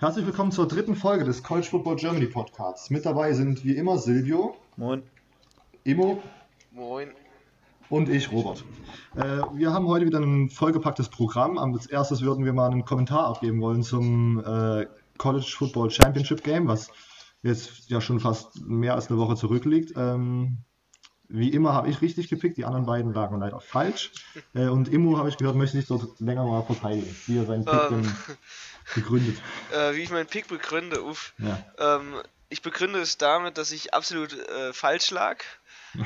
Herzlich willkommen zur dritten Folge des College Football Germany Podcasts. Mit dabei sind wie immer Silvio. Moin. Immo. Moin. Und ich, Robert. Äh, wir haben heute wieder ein vollgepacktes Programm. Als erstes würden wir mal einen Kommentar abgeben wollen zum äh, College Football Championship Game, was jetzt ja schon fast mehr als eine Woche zurückliegt. Ähm, wie immer habe ich richtig gepickt, die anderen beiden lagen leider falsch. Äh, und Immo, habe ich gehört, möchte sich dort länger mal verteidigen, wie er seinen Pick Ähm. begründet. Äh, wie ich meinen Pick begründe, uff. Ja. Ähm, ich begründe es damit, dass ich absolut äh, falsch lag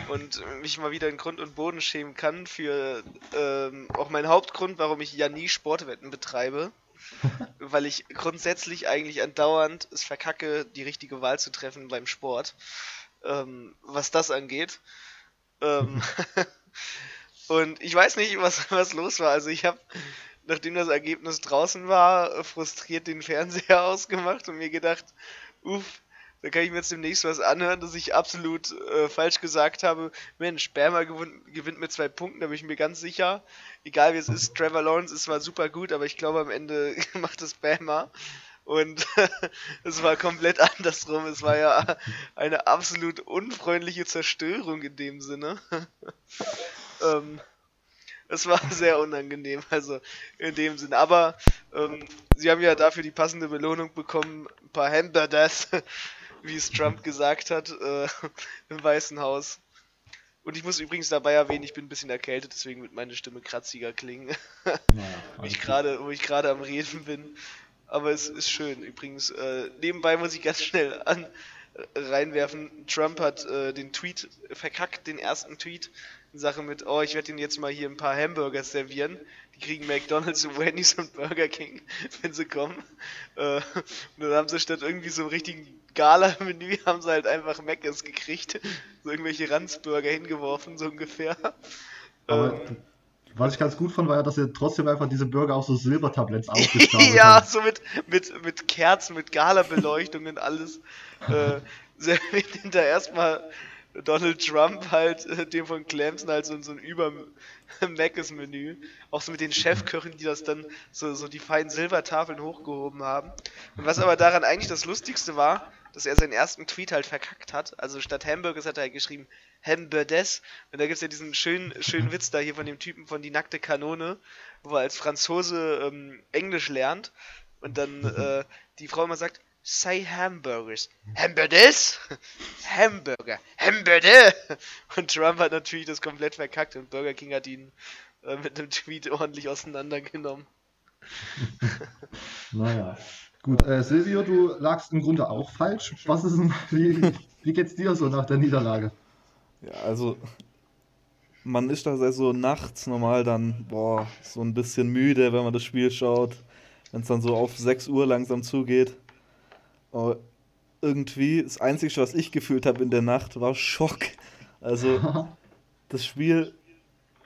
und mich mal wieder in Grund und Boden schämen kann für ähm, auch mein Hauptgrund, warum ich ja nie Sportwetten betreibe. Weil ich grundsätzlich eigentlich andauernd es verkacke, die richtige Wahl zu treffen beim Sport. Ähm, was das angeht. Ähm, und ich weiß nicht, was, was los war. Also ich habe, nachdem das Ergebnis draußen war, frustriert den Fernseher ausgemacht und mir gedacht, uff, da kann ich mir jetzt demnächst was anhören, dass ich absolut äh, falsch gesagt habe. Mensch, Bama gewinnt, gewinnt mit zwei Punkten, da bin ich mir ganz sicher. Egal wie es ist, Trevor Lawrence ist zwar super gut, aber ich glaube am Ende macht es Bama. Und es war komplett andersrum. Es war ja eine absolut unfreundliche Zerstörung in dem Sinne. ähm, es war sehr unangenehm, also in dem Sinne. Aber ähm, sie haben ja dafür die passende Belohnung bekommen, ein paar Hamburgers, wie es Trump gesagt hat, äh, im Weißen Haus. Und ich muss übrigens dabei erwähnen, ich bin ein bisschen erkältet, deswegen wird meine Stimme kratziger klingen, gerade, wo ich gerade am Reden bin. Aber es ist schön. Übrigens, äh, nebenbei muss ich ganz schnell an äh, reinwerfen. Trump hat äh, den Tweet verkackt, den ersten Tweet in Sache mit, oh, ich werde Ihnen jetzt mal hier ein paar Hamburger servieren. Die kriegen McDonalds und Wendy's und Burger King, wenn sie kommen. Äh, und dann haben sie statt irgendwie so einem richtigen Gala-Menü, haben sie halt einfach Mc's gekriegt. So irgendwelche Ranzburger hingeworfen, so ungefähr. Ähm, was ich ganz gut fand, war ja, dass ihr trotzdem einfach diese Burger auf so Silbertabletts aufgestapelt ja, habt. so mit, mit, mit Kerzen, mit Gala-Beleuchtung und alles. äh, serviert hinter erstmal Donald Trump halt, äh, dem von Clemson halt so, so ein über Meckes-Menü. Auch so mit den Chefköchen, die das dann so, so die feinen Silbertafeln hochgehoben haben. Und was aber daran eigentlich das Lustigste war, dass er seinen ersten Tweet halt verkackt hat. Also statt Hamburgers hat er halt geschrieben Hamburgers. Und da gibt es ja diesen schönen, schönen Witz da hier von dem Typen von Die nackte Kanone, wo er als Franzose ähm, Englisch lernt und dann äh, die Frau immer sagt, say Hamburgers. Hamburgers? Hamburger. Hamburger! Und Trump hat natürlich das komplett verkackt und Burger King hat ihn äh, mit einem Tweet ordentlich auseinandergenommen. Naja. Gut, äh, Silvio, du lagst im Grunde auch falsch. Was ist denn, wie, wie geht's dir so nach der Niederlage? Ja, also man ist da so nachts normal dann, boah, so ein bisschen müde, wenn man das Spiel schaut. Wenn es dann so auf 6 Uhr langsam zugeht. Aber irgendwie, das Einzige, was ich gefühlt habe in der Nacht, war Schock. Also das Spiel,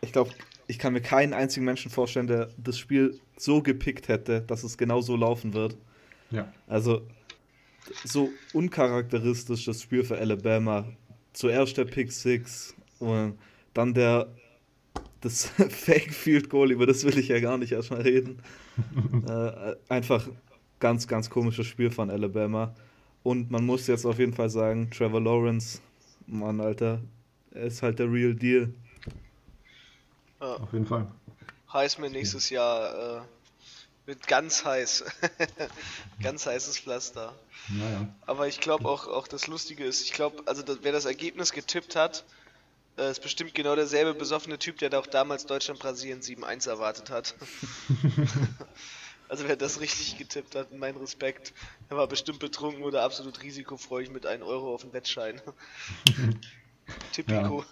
ich glaube, ich kann mir keinen einzigen Menschen vorstellen, der das Spiel so gepickt hätte, dass es genau so laufen wird. Ja. Also, so uncharakteristisch das Spiel für Alabama. Zuerst der Pick Six und dann der das Fake Field Goal, über das will ich ja gar nicht erstmal reden. äh, einfach ganz, ganz komisches Spiel von Alabama. Und man muss jetzt auf jeden Fall sagen, Trevor Lawrence, Mann, Alter, er ist halt der Real Deal. Ja, Auf jeden Fall. Heisman nächstes Jahr äh, wird ganz heiß. ganz heißes Pflaster. Naja. Aber ich glaube auch, auch das Lustige ist, ich glaube, also das, wer das Ergebnis getippt hat, äh, ist bestimmt genau derselbe besoffene Typ, der da auch damals Deutschland-Brasilien 7-1 erwartet hat. also wer das richtig getippt hat, mein Respekt. Er war bestimmt betrunken oder absolut risikofreudig mit 1 Euro auf dem Wettschein. Typico.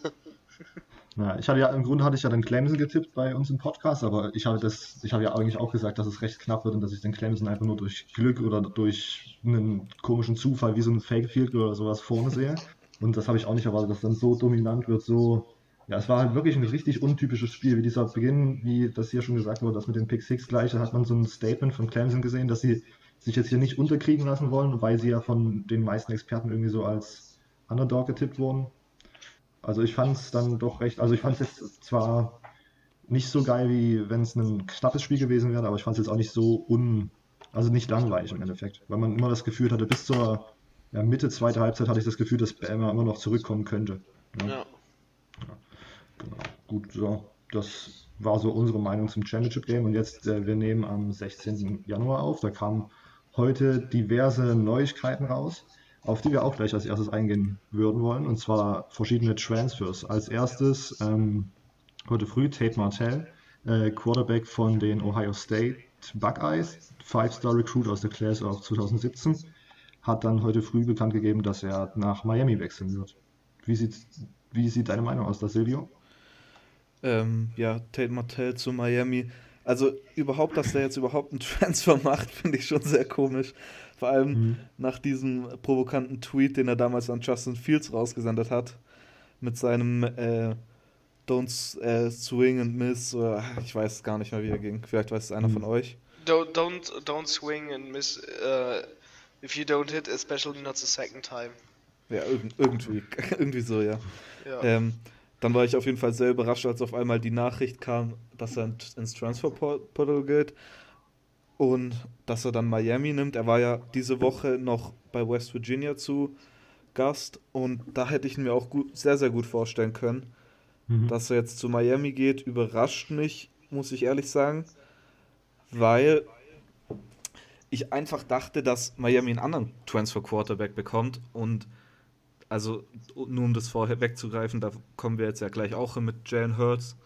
Ja, ich hatte ja, im Grunde hatte ich ja den Clemson getippt bei uns im Podcast, aber ich habe das, ich habe ja eigentlich auch gesagt, dass es recht knapp wird und dass ich den Clemson einfach nur durch Glück oder durch einen komischen Zufall wie so ein Fake Field oder sowas vorne sehe. Und das habe ich auch nicht erwartet, dass dann so dominant wird, so. Ja, es war halt wirklich ein richtig untypisches Spiel, wie dieser Beginn, wie das hier schon gesagt wurde, das mit dem Pick Six gleich, da hat man so ein Statement von Clemson gesehen, dass sie sich jetzt hier nicht unterkriegen lassen wollen, weil sie ja von den meisten Experten irgendwie so als Underdog getippt wurden. Also ich fand es dann doch recht, also ich fand es jetzt zwar nicht so geil, wie wenn es ein knappes Spiel gewesen wäre, aber ich fand es jetzt auch nicht so un, Also nicht langweilig im Endeffekt, weil man immer das Gefühl hatte, bis zur ja, Mitte zweiter Halbzeit hatte ich das Gefühl, dass Bama immer noch zurückkommen könnte. Ja. ja. Genau. Gut, so. Das war so unsere Meinung zum Championship Game. Und jetzt, äh, wir nehmen am 16. Januar auf. Da kamen heute diverse Neuigkeiten raus, auf die wir auch gleich als erstes eingehen würden wollen. Und zwar verschiedene Transfers. Als erstes ähm, heute früh Tate Martell, äh, Quarterback von den Ohio State Buckeyes, Five-Star Recruit aus der Class of 2017, hat dann heute früh bekannt gegeben, dass er nach Miami wechseln wird. Wie sieht, wie sieht deine Meinung aus da, Silvio? Ähm, ja, Tate Martell zu Miami. Also überhaupt, dass der jetzt überhaupt einen Transfer macht, finde ich schon sehr komisch. Vor allem mhm. nach diesem provokanten Tweet, den er damals an Justin Fields rausgesendet hat, mit seinem äh, Don't äh, Swing and Miss, oder ich weiß gar nicht mehr, wie er ging. Vielleicht weiß es einer mhm. von euch. Don't, don't, don't swing and miss uh, if you don't hit, especially not the second time. Ja, irgendwie, irgendwie so, ja. ja. Ähm, dann war ich auf jeden Fall sehr überrascht, als auf einmal die Nachricht kam, dass er ins Transferportal geht und dass er dann Miami nimmt. Er war ja diese Woche noch bei West Virginia zu Gast und da hätte ich mir auch gut, sehr, sehr gut vorstellen können, mhm. dass er jetzt zu Miami geht. Überrascht mich, muss ich ehrlich sagen, weil ich einfach dachte, dass Miami einen anderen Transfer Quarterback bekommt und also nur um das vorher wegzugreifen, da kommen wir jetzt ja gleich auch hin mit Jalen Hurts.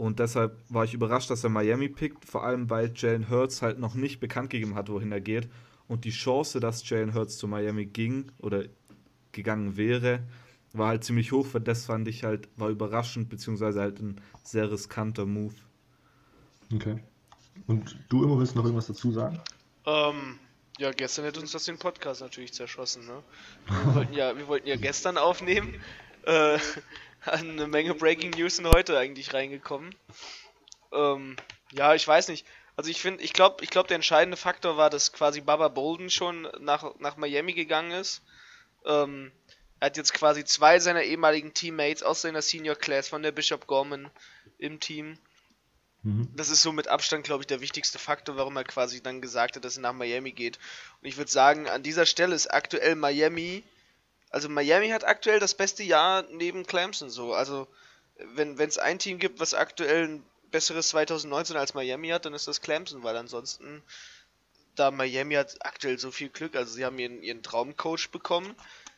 Und deshalb war ich überrascht, dass er Miami pickt, vor allem weil Jalen Hurts halt noch nicht bekannt gegeben hat, wohin er geht. Und die Chance, dass Jalen Hurts zu Miami ging oder gegangen wäre, war halt ziemlich hoch. Für das fand ich halt, war überraschend, beziehungsweise halt ein sehr riskanter Move. Okay. Und du immer willst noch irgendwas dazu sagen? Ähm, ja, gestern hätte uns das den Podcast natürlich zerschossen, ne? Wir wollten ja, wir wollten ja gestern aufnehmen. Äh, eine Menge Breaking News sind heute eigentlich reingekommen. Ähm, ja, ich weiß nicht. Also ich finde, ich glaube, ich glaube, der entscheidende Faktor war, dass quasi Baba Bolden schon nach, nach Miami gegangen ist. Ähm, er hat jetzt quasi zwei seiner ehemaligen Teammates aus seiner Senior Class von der Bishop Gorman im Team. Mhm. Das ist so mit Abstand, glaube ich, der wichtigste Faktor, warum er quasi dann gesagt hat, dass er nach Miami geht. Und ich würde sagen, an dieser Stelle ist aktuell Miami, also Miami hat aktuell das beste Jahr neben Clemson so. Also wenn es ein Team gibt, was aktuell ein besseres 2019 als Miami hat, dann ist das Clemson, weil ansonsten, da Miami hat aktuell so viel Glück, also sie haben ihren, ihren Traumcoach bekommen,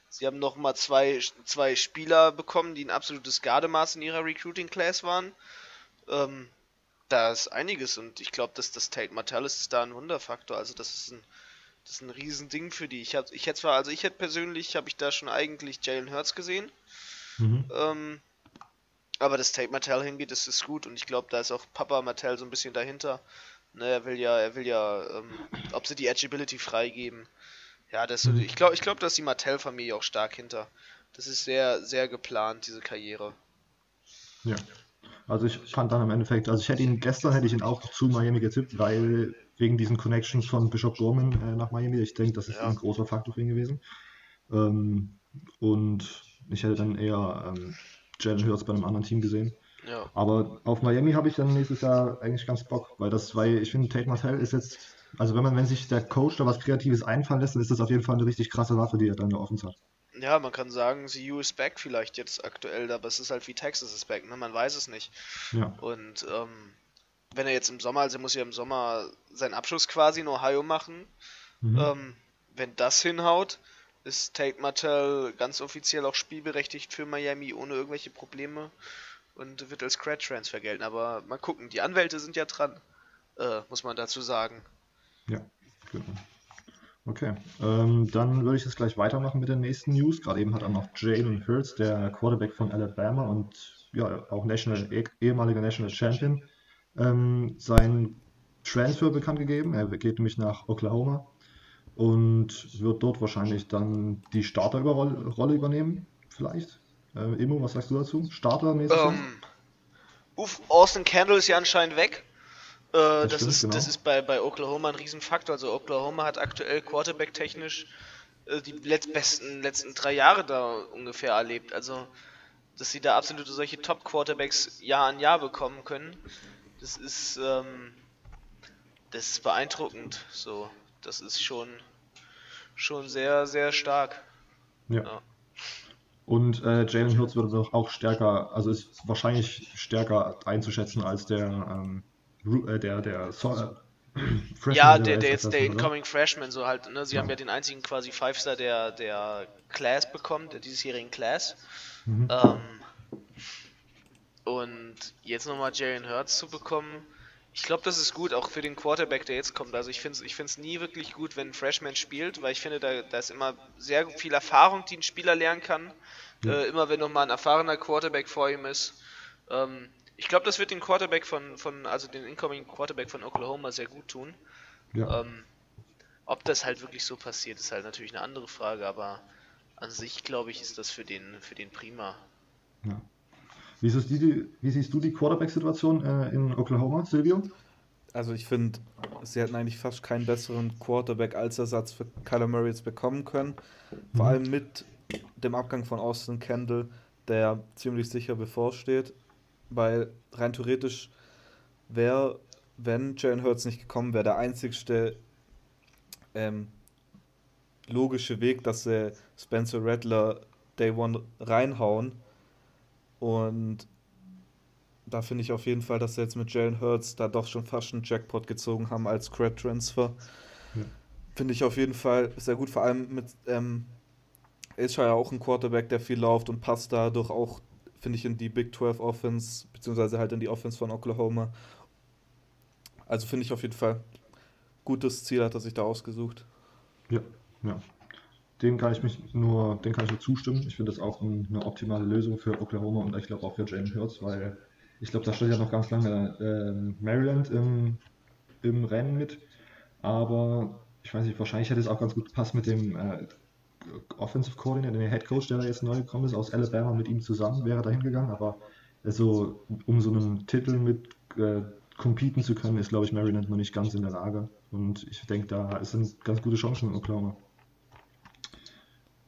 sie haben nochmal zwei, zwei Spieler bekommen, die ein absolutes Gardemaß in ihrer Recruiting-Class waren. Ähm, da ist einiges und ich glaube, dass das Tate Martell ist da ein Wunderfaktor. Also das ist ein, das ist ein Riesending für die. Ich, hab, ich hätte zwar, also ich hätte persönlich, habe ich da schon eigentlich Jalen Hurts gesehen. Mhm. Ähm, aber dass Tate Martell hingeht, das ist gut und ich glaube, da ist auch Papa Martell so ein bisschen dahinter. Ne, er will ja, er will ja, ähm, ob sie die Edgeability freigeben. Ja, das, mhm. ich glaube, ich glaube, dass die Martell-Familie auch stark hinter. Das ist sehr, sehr geplant, diese Karriere. Ja. Also ich fand dann im Endeffekt, also ich hätte ihn gestern hätte ich ihn auch zu Miami getippt, weil wegen diesen Connections von Bishop Gorman äh, nach Miami, ich denke, das ist ja. ein großer Faktor für ihn gewesen. Ähm, und ich hätte dann eher ähm, Jalen Hurts bei einem anderen Team gesehen. Ja. Aber auf Miami habe ich dann nächstes Jahr eigentlich ganz Bock, weil das, weil ich finde, Tate Martell ist jetzt, also wenn man, wenn sich der Coach da was Kreatives einfallen lässt, dann ist das auf jeden Fall eine richtig krasse Waffe, die er dann da offen hat. Ja, man kann sagen, CU ist back vielleicht jetzt aktuell, aber es ist halt wie Texas ist back, ne? Man weiß es nicht. Ja. Und ähm, wenn er jetzt im Sommer, also er muss ja im Sommer seinen Abschluss quasi in Ohio machen, mhm. ähm, wenn das hinhaut, ist Tate Martell ganz offiziell auch spielberechtigt für Miami ohne irgendwelche Probleme und wird als Credit Transfer gelten. Aber mal gucken, die Anwälte sind ja dran, äh, muss man dazu sagen. Ja, genau. Okay, ähm, dann würde ich jetzt gleich weitermachen mit den nächsten News. Gerade eben hat auch noch Jalen Hurts, der Quarterback von Alabama und ja, auch National, eh, ehemaliger National Champion, ähm, sein Transfer bekannt gegeben. Er geht nämlich nach Oklahoma und wird dort wahrscheinlich dann die Starterrolle übernehmen, vielleicht. Äh, Emo, was sagst du dazu? Startermäßig? Ähm, Uff, Austin Candle ist ja anscheinend weg. Äh, das, das, stimmt, ist, genau. das ist bei, bei Oklahoma ein Riesenfaktor. Also Oklahoma hat aktuell Quarterback-technisch äh, die letzten, letzten drei Jahre da ungefähr erlebt. Also, dass sie da absolute solche Top-Quarterbacks Jahr an Jahr bekommen können, das ist, ähm, das ist beeindruckend. So, das ist schon, schon sehr, sehr stark. Ja. ja. Und äh, Jalen Hurts wird doch auch stärker, also ist wahrscheinlich stärker einzuschätzen als der, ähm, äh, der, der, so äh, Freshman, ja, der, der jetzt der Incoming Freshman so halt, ne? Sie ja. haben ja den einzigen quasi Five-Star der, der Class bekommen, der diesjährigen Class. Mhm. Ähm, und jetzt nochmal Jalen Hurts zu bekommen, ich glaube, das ist gut, auch für den Quarterback, der jetzt kommt. Also ich finde es ich find's nie wirklich gut, wenn ein Freshman spielt, weil ich finde, da, da ist immer sehr viel Erfahrung, die ein Spieler lernen kann. Ja. Äh, immer wenn nochmal ein erfahrener Quarterback vor ihm ist. Ähm, ich glaube, das wird den Quarterback von, von, also den Incoming Quarterback von Oklahoma sehr gut tun. Ja. Ähm, ob das halt wirklich so passiert, ist halt natürlich eine andere Frage, aber an sich glaube ich, ist das für den, für den prima. Ja. Wie siehst du die, wie siehst du die Quarterback-Situation äh, in Oklahoma, Silvio? Also ich finde, sie hätten eigentlich fast keinen besseren Quarterback als Ersatz für Kyler Murray jetzt bekommen können. Vor mhm. allem mit dem Abgang von Austin Kendall, der ziemlich sicher bevorsteht. Weil rein theoretisch wäre, wenn Jalen Hurts nicht gekommen wäre, der einzigste ähm, logische Weg, dass sie Spencer Rattler Day One reinhauen und da finde ich auf jeden Fall, dass sie jetzt mit Jalen Hurts da doch schon fast einen Jackpot gezogen haben als Credit Transfer. Ja. Finde ich auf jeden Fall sehr gut, vor allem mit ähm, ist ja auch ein Quarterback, der viel läuft und passt dadurch auch, finde ich, in die Big 12 Offense, beziehungsweise halt in die Offense von Oklahoma. Also finde ich auf jeden Fall gutes Ziel hat er sich da ausgesucht. Ja, ja dem kann ich mich nur, dem kann ich nur zustimmen. Ich finde das auch eine optimale Lösung für Oklahoma und ich glaube auch für Jalen Hurts, weil ich glaube, da steht ja noch ganz lange äh, Maryland im, im Rennen mit. Aber ich weiß nicht, wahrscheinlich hätte es auch ganz gut gepasst mit dem äh, Offensive Coordinator, dem Head Coach, der da jetzt neu gekommen ist, aus Alabama mit ihm zusammen, wäre da hingegangen. Aber also, um so einen Titel mit äh, competen zu können, ist, glaube ich, Maryland noch nicht ganz in der Lage. Und ich denke, da sind ganz gute Chancen in Oklahoma.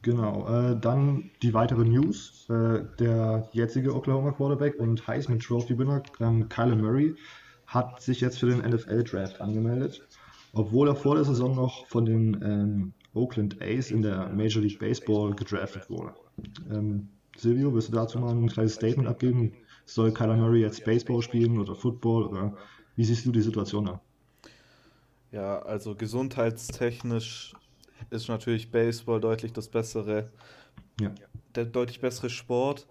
Genau, äh, dann die weitere News. Äh, der jetzige Oklahoma Quarterback und Heisman Trophy Winner ähm, Kyler Murray hat sich jetzt für den NFL Draft angemeldet, obwohl er vor der Saison noch von den ähm, Oakland A's in der Major League Baseball gedraftet wurde. Ähm, Silvio, willst du dazu mal ein kleines Statement abgeben? Soll Kyler Murray jetzt Baseball spielen oder Football oder wie siehst du die Situation da? Ja, also gesundheitstechnisch ist natürlich Baseball deutlich das bessere, ja. der deutlich bessere Sport.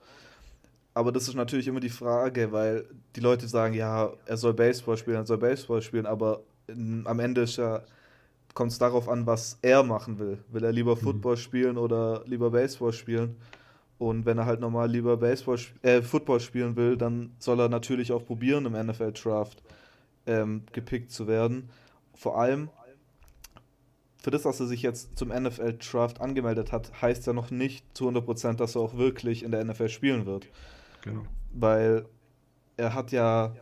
Aber das ist natürlich immer die Frage, weil die Leute sagen, ja, er soll Baseball spielen, er soll Baseball spielen, aber in, am Ende ja, kommt es darauf an, was er machen will. Will er lieber mhm. Football spielen oder lieber Baseball spielen? Und wenn er halt normal lieber Baseball, äh, Football spielen will, dann soll er natürlich auch probieren, im NFL-Draft ähm, gepickt zu werden. Vor allem, für das, dass er sich jetzt zum NFL Draft angemeldet hat, heißt ja noch nicht zu 100%, dass er auch wirklich in der NFL spielen wird. Genau. Weil er hat ja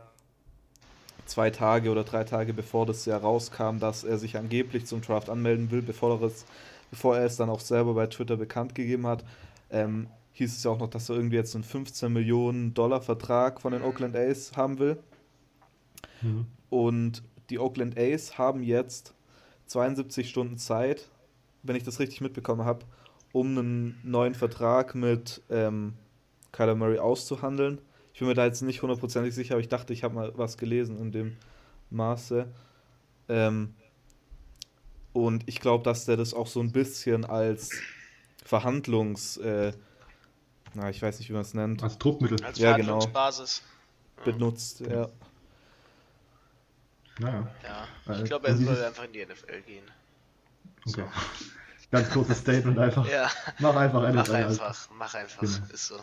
zwei Tage oder drei Tage bevor das ja rauskam, dass er sich angeblich zum Draft anmelden will, bevor er es, bevor er es dann auch selber bei Twitter bekannt gegeben hat, ähm, hieß es ja auch noch, dass er irgendwie jetzt einen 15 Millionen Dollar Vertrag von den Oakland A's haben will. Mhm. Und die Oakland A's haben jetzt 72 Stunden Zeit, wenn ich das richtig mitbekommen habe, um einen neuen Vertrag mit ähm, Kyler Murray auszuhandeln. Ich bin mir da jetzt nicht hundertprozentig sicher, aber ich dachte, ich habe mal was gelesen in dem Maße. Ähm, und ich glaube, dass der das auch so ein bisschen als Verhandlungs... Äh, na, ich weiß nicht, wie man es nennt. Als Druckmittel. Als ja, genau. Verhandlungsbasis. Genau. Benutzt, ja. Naja. Ja, ich glaube, er soll einfach in die NFL gehen. Okay. So. Ganz kurzes Statement einfach. Ja. Mach einfach NFL. Mach einfach, mach einfach, genau. ist so.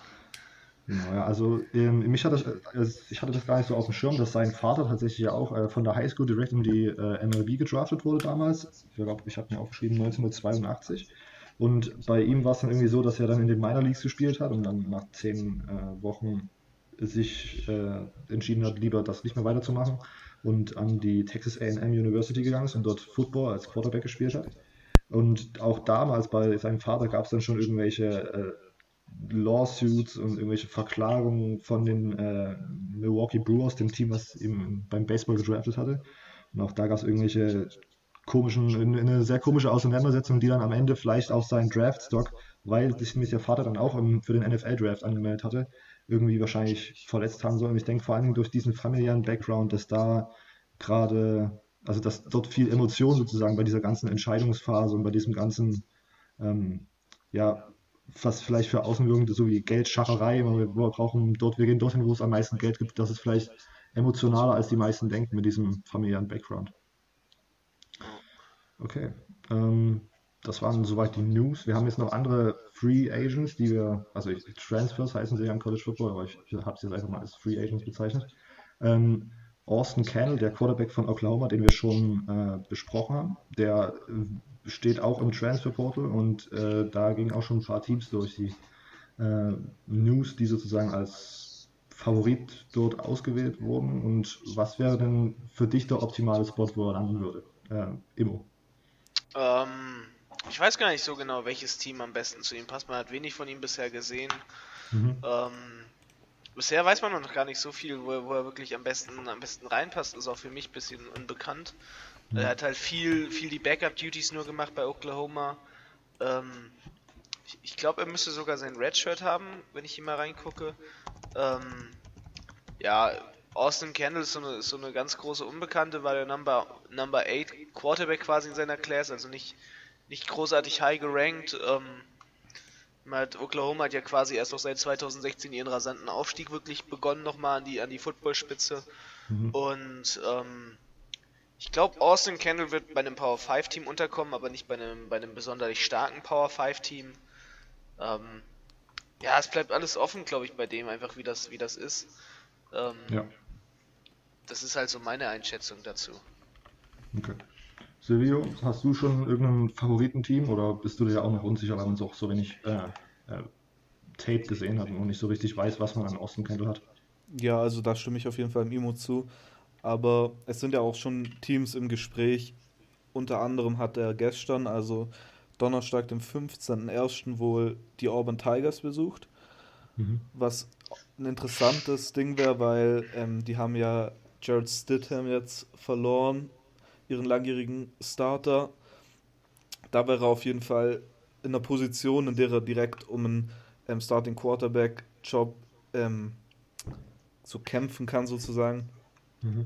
Genau, ja, also ähm, mich hat das, äh, ich hatte das gar nicht so auf dem Schirm, dass sein Vater tatsächlich ja auch äh, von der Highschool direkt in die äh, MLB gedraftet wurde damals. Ich glaube, ich habe mir aufgeschrieben 1982. Und bei ihm war es dann irgendwie so, dass er dann in den Minor Leagues gespielt hat und dann nach zehn äh, Wochen sich äh, entschieden hat, lieber das nicht mehr weiterzumachen und an die Texas AM University gegangen ist und dort Football als Quarterback gespielt hat. Und auch damals bei seinem Vater gab es dann schon irgendwelche äh, Lawsuits und irgendwelche Verklagungen von den äh, Milwaukee Brewers, dem Team, was ihm beim Baseball gedraftet hatte. Und auch da gab es irgendwelche komischen, in, in eine sehr komische Auseinandersetzung, die dann am Ende vielleicht auch seinen Draftstock, weil sich mich der Vater dann auch im, für den NFL-Draft angemeldet hatte, irgendwie wahrscheinlich verletzt haben soll. Und ich denke vor allem durch diesen familiären Background, dass da gerade, also dass dort viel Emotion sozusagen bei dieser ganzen Entscheidungsphase und bei diesem ganzen, ähm, ja, was vielleicht für Außenwirkungen, so wie Geldschacherei, wir brauchen dort, wir gehen dorthin, wo es am meisten Geld gibt, das ist vielleicht emotionaler, als die meisten denken mit diesem familiären Background. Okay. Ähm, das waren soweit die News. Wir haben jetzt noch andere Free Agents, die wir, also ich, Transfers heißen sie ja im College Football, aber ich, ich habe sie jetzt einfach mal als Free Agents bezeichnet. Ähm, Austin Cannell, der Quarterback von Oklahoma, den wir schon äh, besprochen haben, der äh, steht auch im Transfer Portal und äh, da gingen auch schon ein paar Teams durch die äh, News, die sozusagen als Favorit dort ausgewählt wurden. Und was wäre denn für dich der optimale Spot, wo er landen würde? Äh, Immo. Ähm, ich weiß gar nicht so genau, welches Team am besten zu ihm passt. Man hat wenig von ihm bisher gesehen. Mhm. Ähm, bisher weiß man noch gar nicht so viel, wo er, wo er, wirklich am besten, am besten reinpasst. Ist auch für mich ein bisschen unbekannt. Mhm. Er hat halt viel, viel die Backup-Duties nur gemacht bei Oklahoma. Ähm, ich, ich glaube, er müsste sogar sein Redshirt haben, wenn ich hier mal reingucke. Ähm, ja, Austin Kendall ist so eine, ist so eine ganz große Unbekannte, weil er Number, Number 8 Quarterback quasi in seiner Class, also nicht, nicht großartig high gerankt. Ähm, hat, Oklahoma hat ja quasi erst auch seit 2016 ihren rasanten Aufstieg wirklich begonnen, nochmal an die, an die Footballspitze. Mhm. Und ähm, ich glaube, Austin Kendall wird bei einem Power 5 Team unterkommen, aber nicht bei einem, bei einem besonders starken Power 5 Team. Ähm, ja, es bleibt alles offen, glaube ich, bei dem, einfach wie das, wie das ist. Ähm, ja. Das ist halt so meine Einschätzung dazu. Okay. Silvio, hast du schon irgendein Favoritenteam oder bist du dir auch noch unsicher, weil man es auch so wenig äh, äh, Tape gesehen hat und nicht so richtig weiß, was man an Austin Kendall hat? Ja, also da stimme ich auf jeden Fall im Imo zu. Aber es sind ja auch schon Teams im Gespräch. Unter anderem hat er gestern, also Donnerstag, dem 15.01. wohl die Auburn Tigers besucht. Mhm. Was ein interessantes Ding wäre, weil ähm, die haben ja Jared Stidham jetzt verloren, ihren langjährigen Starter. Da wäre er auf jeden Fall in einer Position, in der er direkt um einen ähm, Starting Quarterback Job ähm, zu kämpfen kann sozusagen. Mhm.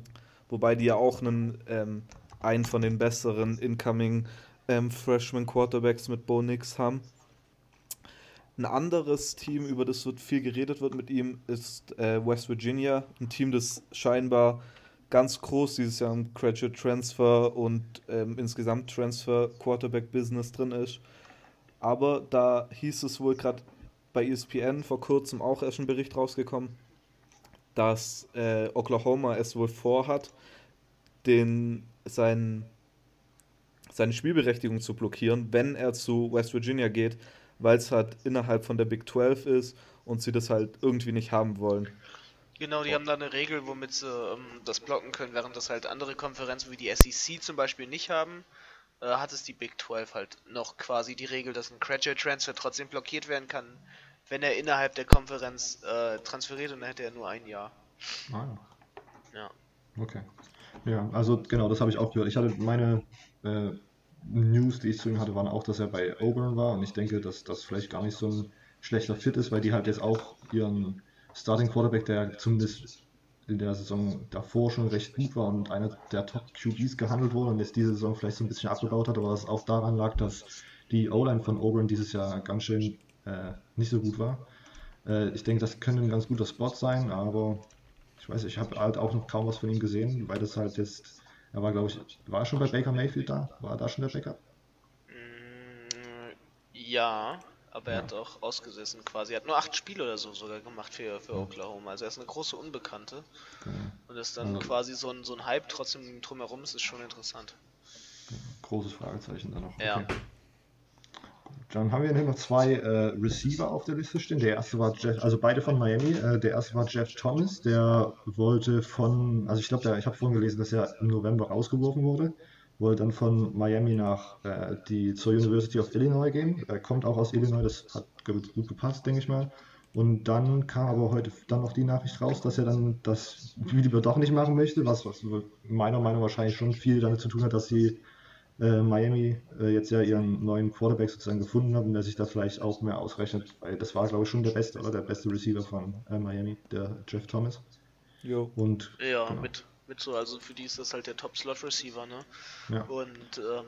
Wobei die ja auch einen, ähm, einen von den besseren Incoming ähm, Freshman Quarterbacks mit Bo Nix haben. Ein anderes Team, über das wird viel geredet wird mit ihm, ist äh, West Virginia. Ein Team, das scheinbar ganz groß dieses Jahr im Graduate Transfer und ähm, insgesamt Transfer Quarterback Business drin ist. Aber da hieß es wohl gerade bei ESPN vor kurzem auch erst ein Bericht rausgekommen, dass äh, Oklahoma es wohl vorhat, den, sein, seine Spielberechtigung zu blockieren, wenn er zu West Virginia geht, weil es halt innerhalb von der Big 12 ist und sie das halt irgendwie nicht haben wollen. Genau, die haben da eine Regel, womit sie ähm, das blocken können, während das halt andere Konferenzen wie die SEC zum Beispiel nicht haben. Äh, hat es die Big 12 halt noch quasi die Regel, dass ein Graduate Transfer trotzdem blockiert werden kann, wenn er innerhalb der Konferenz äh, transferiert und dann hätte er nur ein Jahr. Ah. Ja. Okay. Ja, also genau, das habe ich auch gehört. Ich hatte meine äh, News, die ich zu ihm hatte, waren auch, dass er bei Auburn war und ich denke, dass das vielleicht gar nicht so ein schlechter Fit ist, weil die halt jetzt auch ihren Starting Quarterback, der zumindest in der Saison davor schon recht gut war und einer der Top QBs gehandelt wurde und jetzt diese Saison vielleicht so ein bisschen abgebaut hat, aber was auch daran lag, dass die O-Line von Auburn dieses Jahr ganz schön äh, nicht so gut war. Äh, ich denke, das könnte ein ganz guter Spot sein, aber ich weiß, ich habe halt auch noch kaum was von ihm gesehen, weil das halt jetzt er war, glaube ich, war er schon bei Baker Mayfield da? War da schon der Backup? Ja, aber ja. er hat auch ausgesessen quasi. Er hat nur acht Spiele oder so sogar gemacht für, für ja. Oklahoma. Also er ist eine große Unbekannte. Ja. Und ist dann also, quasi so ein, so ein Hype trotzdem drumherum ist, ist schon interessant. Großes Fragezeichen dann noch. Ja. Okay. Dann haben wir hier noch zwei äh, Receiver auf der Liste stehen. Der erste war Jeff, also beide von Miami. Äh, der erste war Jeff Thomas, der wollte von, also ich glaube, ich habe vorhin gelesen, dass er im November rausgeworfen wurde, wollte dann von Miami nach äh, die zur University of Illinois gehen. Er kommt auch aus Illinois, das hat gut gepasst, denke ich mal. Und dann kam aber heute dann noch die Nachricht raus, dass er dann das lieber doch nicht machen möchte, was, was meiner Meinung nach wahrscheinlich schon viel damit zu tun hat, dass sie äh, Miami äh, jetzt ja ihren neuen Quarterback sozusagen gefunden hat und der sich das vielleicht auch mehr ausrechnet, weil das war, glaube ich, schon der beste, oder? Der beste Receiver von äh, Miami, der Jeff Thomas. Jo. Und Ja, genau. mit, mit so, also für die ist das halt der Top-Slot-Receiver, ne? Ja. Und ähm,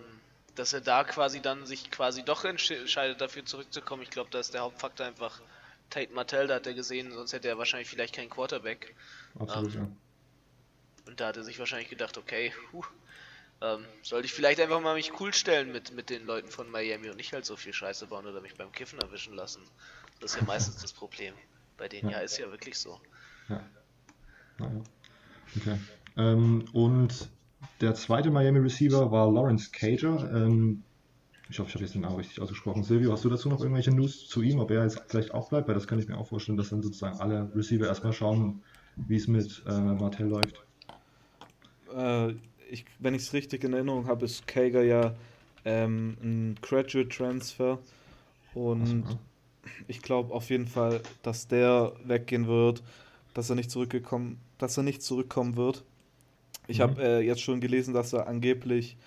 dass er da quasi dann sich quasi doch entsche- entscheidet, dafür zurückzukommen, ich glaube, da ist der Hauptfaktor einfach Tate Martell, da hat er gesehen, sonst hätte er wahrscheinlich vielleicht keinen Quarterback. absolut, ähm, ja. Und da hat er sich wahrscheinlich gedacht, okay, huh, ähm, sollte ich vielleicht einfach mal mich cool stellen mit, mit den Leuten von Miami und nicht halt so viel Scheiße bauen oder mich beim Kiffen erwischen lassen. Das ist ja meistens das Problem. Bei denen Ja. ja ist ja wirklich so. Ja. Naja. Okay. Ähm, und der zweite Miami Receiver war Lawrence Cager. Ähm, ich hoffe, ich habe jetzt den Namen richtig ausgesprochen. Silvio, hast du dazu noch irgendwelche News zu ihm, ob er jetzt vielleicht auch bleibt? Weil das kann ich mir auch vorstellen, dass dann sozusagen alle Receiver erstmal schauen, wie es mit äh, Martell läuft. Äh, ich, wenn ich es richtig in Erinnerung habe, ist Kager ja ähm, ein Graduate Transfer. Und Achso, ich glaube auf jeden Fall, dass der weggehen wird, dass er nicht zurückgekommen, dass er nicht zurückkommen wird. Ich Mhm. habe äh, jetzt schon gelesen, dass er angeblich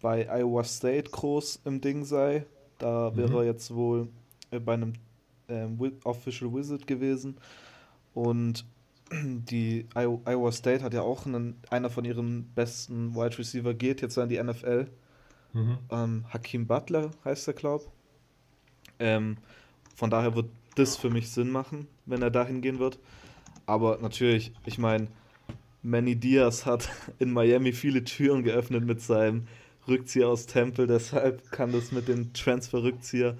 bei Iowa State groß im Ding sei. Da wäre Mhm. er jetzt wohl äh, bei einem ähm, Official Visit gewesen. Und die Io- Iowa State hat ja auch einen, einer von ihren besten Wide Receiver geht jetzt an die NFL. Mhm. Ähm, Hakim Butler heißt er, glaube ähm, Von daher wird das für mich Sinn machen, wenn er dahin gehen wird. Aber natürlich, ich meine, Manny Diaz hat in Miami viele Türen geöffnet mit seinem Rückzieher aus Temple. Deshalb kann das mit dem Transfer-Rückzieher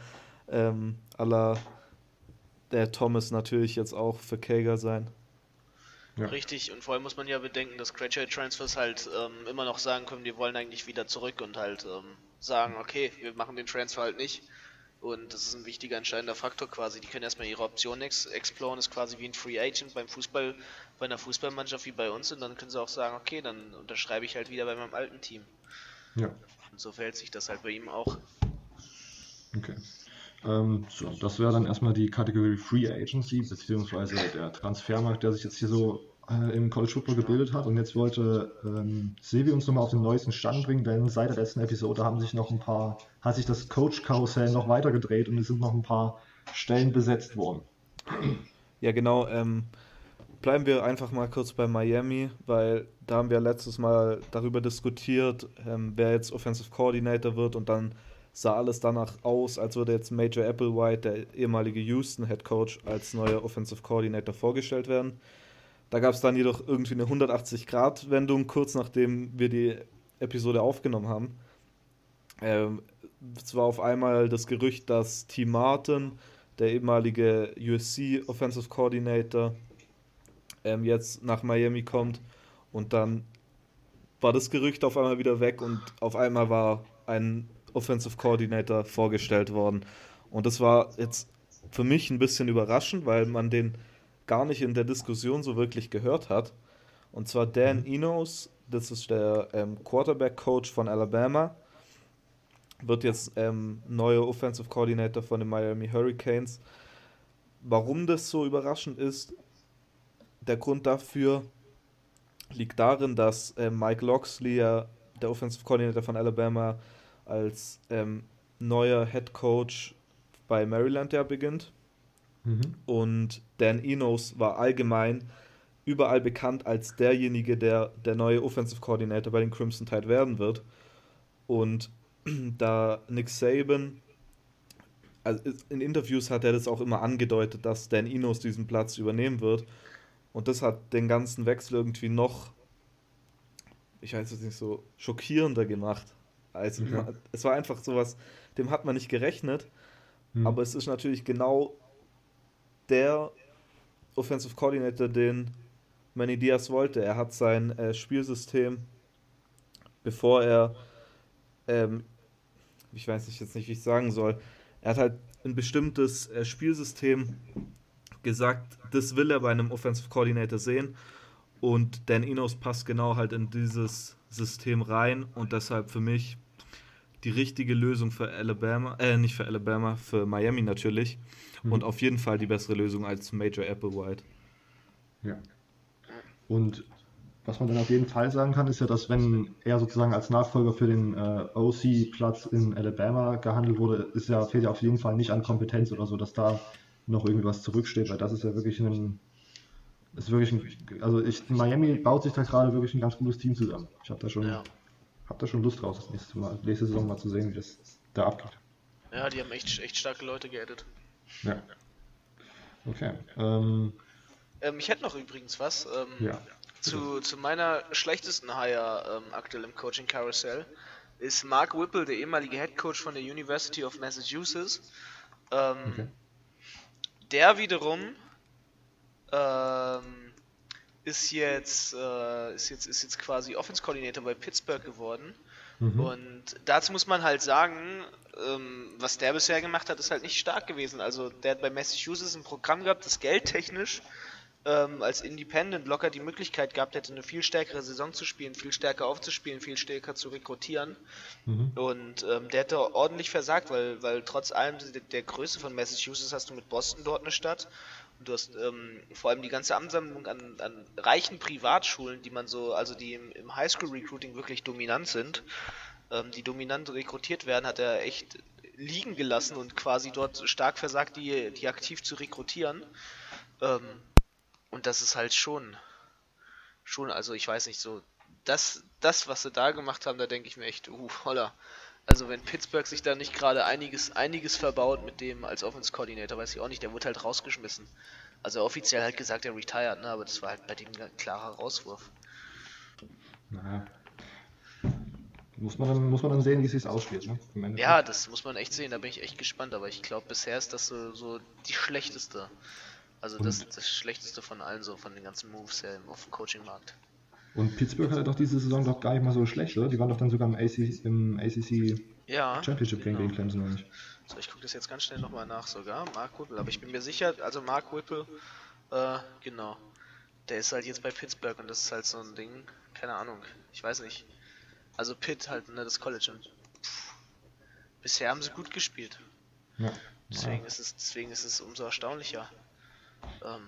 ähm, la der Thomas natürlich jetzt auch für Kager sein. Ja. Richtig, und vor allem muss man ja bedenken, dass Graduate Transfers halt ähm, immer noch sagen können, die wollen eigentlich wieder zurück und halt ähm, sagen, okay, wir machen den Transfer halt nicht. Und das ist ein wichtiger, entscheidender Faktor quasi. Die können erstmal ihre Optionen ex exploren, ist quasi wie ein Free Agent beim Fußball, bei einer Fußballmannschaft wie bei uns und dann können sie auch sagen, okay, dann unterschreibe ich halt wieder bei meinem alten Team. Ja, Und so verhält sich das halt bei ihm auch. okay. Ähm, so, das wäre dann erstmal die Kategorie Free Agency, beziehungsweise der Transfermarkt, der sich jetzt hier so äh, im College Football gebildet hat. Und jetzt wollte ähm, Silvi uns nochmal auf den neuesten Stand bringen, denn seit der letzten Episode haben sich noch ein paar, hat sich das Coach-Karussell noch weiter gedreht und es sind noch ein paar Stellen besetzt worden. Ja, genau. Ähm, bleiben wir einfach mal kurz bei Miami, weil da haben wir letztes Mal darüber diskutiert, ähm, wer jetzt Offensive Coordinator wird und dann sah alles danach aus, als würde jetzt Major Applewhite, der ehemalige Houston Head Coach, als neuer Offensive Coordinator vorgestellt werden. Da gab es dann jedoch irgendwie eine 180-Grad-Wendung, kurz nachdem wir die Episode aufgenommen haben. Ähm, es war auf einmal das Gerücht, dass T. Martin, der ehemalige USC Offensive Coordinator, ähm, jetzt nach Miami kommt. Und dann war das Gerücht auf einmal wieder weg und auf einmal war ein Offensive Coordinator vorgestellt worden. Und das war jetzt für mich ein bisschen überraschend, weil man den gar nicht in der Diskussion so wirklich gehört hat. Und zwar Dan Enos, das ist der ähm, Quarterback-Coach von Alabama, wird jetzt ähm, neuer Offensive Coordinator von den Miami Hurricanes. Warum das so überraschend ist, der Grund dafür liegt darin, dass äh, Mike Loxley, ja, der Offensive Coordinator von Alabama, als ähm, neuer Head Coach bei Maryland ja beginnt. Mhm. Und Dan Enos war allgemein überall bekannt als derjenige, der der neue Offensive Coordinator bei den Crimson Tide werden wird. Und da Nick Saban, also in Interviews hat er das auch immer angedeutet, dass Dan Enos diesen Platz übernehmen wird. Und das hat den ganzen Wechsel irgendwie noch, ich weiß jetzt nicht, so schockierender gemacht. Also Ja. man, es war einfach sowas, dem hat man nicht gerechnet. Mhm. Aber es ist natürlich genau der Offensive Coordinator, den Manny Diaz wollte. Er hat sein äh, Spielsystem, bevor er, ähm, ich weiß nicht, jetzt nicht, wie ich sagen soll, er hat halt ein bestimmtes äh, Spielsystem gesagt, das will er bei einem Offensive Coordinator sehen. Und Dan Enos passt genau halt in dieses System rein und deshalb für mich die richtige Lösung für Alabama, äh, nicht für Alabama, für Miami natürlich. Mhm. Und auf jeden Fall die bessere Lösung als Major Applewhite. Ja. Und was man dann auf jeden Fall sagen kann, ist ja, dass wenn er sozusagen als Nachfolger für den äh, OC-Platz in Alabama gehandelt wurde, ist ja, fehlt ja auf jeden Fall nicht an Kompetenz oder so, dass da noch irgendwie was zurücksteht, weil das ist ja wirklich ein, ist wirklich ein, also ich, Miami baut sich da gerade wirklich ein ganz gutes Team zusammen. Ich habe da schon, Ja. Hab da schon Lust drauf, das nächste, mal, nächste Saison mal zu sehen, wie das da abgeht. Ja, die haben echt, echt starke Leute geaddet. Ja. Okay. Ähm, Ähm, ich hätte noch übrigens was. Ähm, ja. Zu, zu meiner schlechtesten Hire ähm, aktuell im Coaching Carousel ist Mark Whipple, der ehemalige Head Coach von der University of Massachusetts. Ähm, Okay. Der wiederum ähm, ist jetzt äh, ist jetzt ist jetzt quasi Offense Coordinator bei Pittsburgh geworden. Mhm. Und dazu muss man halt sagen, ähm, was der bisher gemacht hat, ist halt nicht stark gewesen. Also der hat bei Massachusetts ein Programm gehabt, das geldtechnisch ähm, als Independent locker die Möglichkeit gehabt hätte, eine viel stärkere Saison zu spielen, viel stärker aufzuspielen, viel stärker zu rekrutieren. Mhm. Und ähm, der hätte ordentlich versagt, weil, weil trotz allem der, der Größe von Massachusetts hast du mit Boston dort eine Stadt. Du hast ähm, vor allem die ganze Ansammlung an, an reichen Privatschulen, die man so, also die im, im Highschool-Recruiting wirklich dominant sind, ähm, die dominant rekrutiert werden, hat er echt liegen gelassen und quasi dort stark versagt, die, die aktiv zu rekrutieren. Ähm, und das ist halt schon, schon, also ich weiß nicht, so, das, das, was sie da gemacht haben, da denke ich mir echt, uh, holla. Also wenn Pittsburgh sich da nicht gerade einiges, einiges verbaut mit dem als Offense Coordinator, weiß ich auch nicht, der wurde halt rausgeschmissen. Also offiziell halt gesagt, er retired, ne, aber das war halt bei dem ein klarer Rauswurf. Naja. Muss man, dann, muss man dann sehen, wie es sich ausspielt. Ne? Ja, das muss man echt sehen, da bin ich echt gespannt, aber ich glaube, bisher ist das so, so die schlechteste. Also das, Und- das schlechteste von allen, so von den ganzen Moves her auf dem Coaching-Markt. Und Pittsburgh hatte doch diese Saison doch gar nicht mal so schlecht, oder? Die waren doch dann sogar im, AC, im ACC Ja. Championship Game genau. gegen Clemson, oder nicht? So, ich gucke das jetzt ganz schnell nochmal nach sogar. Mark Whipple, aber ich bin mir sicher, also Mark Whipple, äh, genau. Der ist halt jetzt bei Pittsburgh und das ist halt so ein Ding, keine Ahnung, ich weiß nicht. Also Pitt halt, ne, das College und pff, bisher haben sie gut gespielt. Ja. Deswegen ist es, deswegen ist es umso erstaunlicher. Ähm,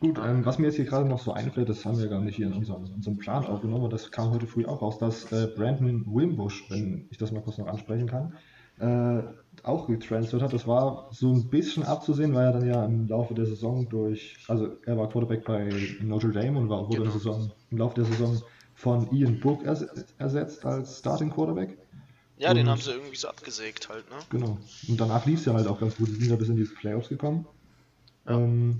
Gut, ähm, was mir jetzt hier gerade noch so einfällt, das haben wir gar nicht hier in unserem, in unserem Plan aufgenommen, und das kam heute früh auch raus, dass äh, Brandon Wimbush, wenn ich das mal kurz noch ansprechen kann, äh, auch getransfert hat. Das war so ein bisschen abzusehen, weil er dann ja im Laufe der Saison durch, also er war Quarterback bei Notre Dame und war, wurde Genau. im, Saison, im Laufe der Saison von Ian Book ers ersetzt als Starting Quarterback. ja, den Und- haben sie irgendwie so abgesägt halt, ne? Genau. Und danach lief es ja halt auch ganz gut. Die sind ja bis in die Playoffs gekommen. Ähm,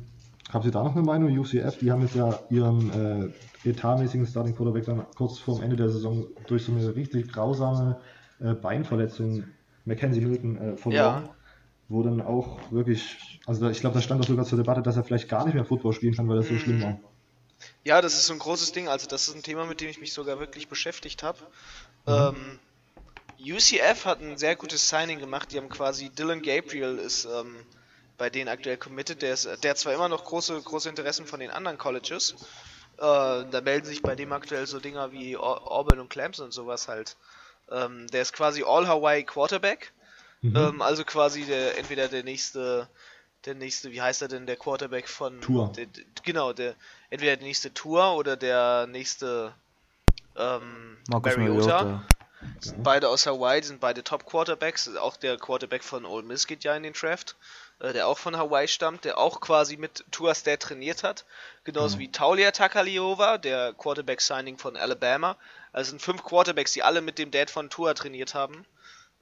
haben Sie da noch eine Meinung? UCF, die haben jetzt ja ihren äh, etatmäßigen Starting Quarterback dann kurz vorm Ende der Saison durch so eine richtig grausame äh, Beinverletzung Mackenzie Milton äh, verloren. Ja. Wo dann auch wirklich, also ich glaube, da stand auch sogar zur Debatte, dass er vielleicht gar nicht mehr Football spielen kann, weil das so schlimm war. Ja, das ist so ein großes Ding. Also das ist ein Thema, mit dem ich mich sogar wirklich beschäftigt habe. Mhm. Ähm, UCF hat ein sehr gutes Signing gemacht. Die haben quasi Dylan Gabriel ist ähm, bei denen aktuell committed. Der, ist, der hat zwar immer noch große, große Interessen von den anderen Colleges. Äh, da melden sich bei dem aktuell so Dinger wie Au- Auburn und Clemson und sowas halt. Ähm, der ist quasi All Hawaii Quarterback. Mhm. Ähm, also quasi der entweder der nächste, der nächste, wie heißt er denn, der Quarterback von Tour. Der, genau, der entweder der nächste Tour oder der nächste ähm, Marcus Mariota. Mariota. Sind beide aus Hawaii, sind beide Top Quarterbacks. Auch der Quarterback von Ole Miss geht ja in den Draft, äh, der auch von Hawaii stammt, der auch quasi mit Tua Stat trainiert hat. Genauso Mhm. wie Taulia Takaliova, der Quarterback-Signing von Alabama. Also sind fünf Quarterbacks, die alle mit dem Dad von Tua trainiert haben.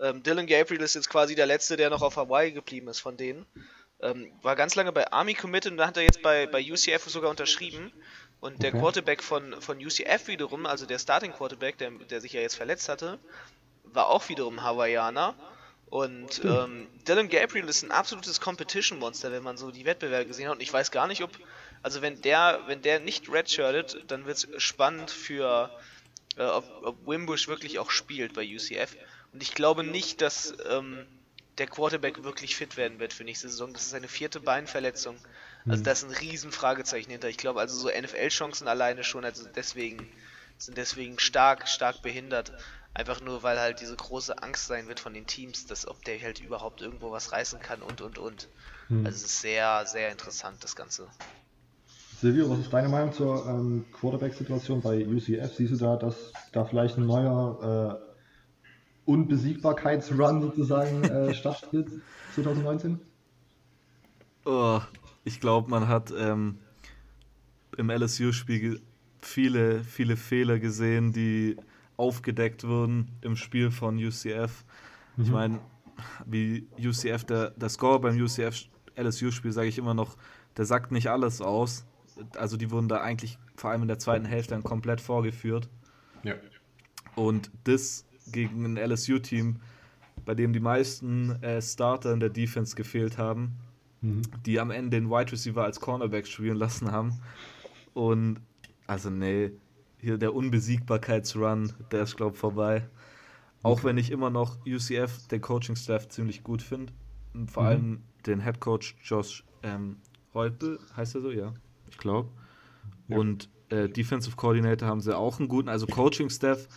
Ähm, Dylan Gabriel ist jetzt quasi der letzte, der noch auf Hawaii geblieben ist von denen. Ähm, war ganz lange bei Army committed und da hat er jetzt bei, bei UCF sogar unterschrieben. Und der Okay. Quarterback von, von UCF wiederum, also der Starting Quarterback, der, der sich ja jetzt verletzt hatte, war auch wiederum Hawaiianer. Und ähm, Dylan Gabriel ist ein absolutes Competition-Monster, wenn man so die Wettbewerbe gesehen hat. Und ich weiß gar nicht, ob, also wenn der, wenn der nicht redshirtet, dann wird es spannend für, äh, ob, ob Wimbush wirklich auch spielt bei UCF. Und ich glaube nicht, dass ähm, der Quarterback wirklich fit werden wird für nächste Saison. Das ist seine vierte Beinverletzung. Also da ist ein riesen Fragezeichen hinter. Ich glaube also so NFL-Chancen alleine schon, also deswegen sind deswegen stark, stark behindert. Einfach nur, weil halt diese große Angst sein wird von den Teams, dass ob der halt überhaupt irgendwo was reißen kann und und und. Hm. Also es ist sehr, sehr interessant, das Ganze. Silvio, was ist deine Meinung zur ähm, Quarterback-Situation bei UCF? Siehst du da, dass da vielleicht ein neuer äh, Unbesiegbarkeitsrun sozusagen äh, stattfindet 2019? Oh, ich glaube, man hat ähm, im LSU-Spiel viele, viele Fehler gesehen, die aufgedeckt wurden im Spiel von UCF. Mhm. Ich meine, wie UCF, der, der Score beim UCF LSU-Spiel, sage ich immer noch, der sagt nicht alles aus. Also die wurden da eigentlich vor allem in der zweiten Hälfte dann komplett vorgeführt. Ja. Und das gegen ein LSU-Team, bei dem die meisten äh, Starter in der Defense gefehlt haben, mhm. die am Ende den Wide Receiver als Cornerback spielen lassen haben. Und also nee, hier der Unbesiegbarkeitsrun, der ist glaube ich vorbei. Auch wenn ich immer noch UCF, den Coaching-Staff, ziemlich gut finde. Vor mhm. allem den Head Coach Josh ähm, Reupel, heißt er so, ja, ich glaube. Ja. Und äh, Defensive Coordinator haben sie auch einen guten. Also Coaching-Staff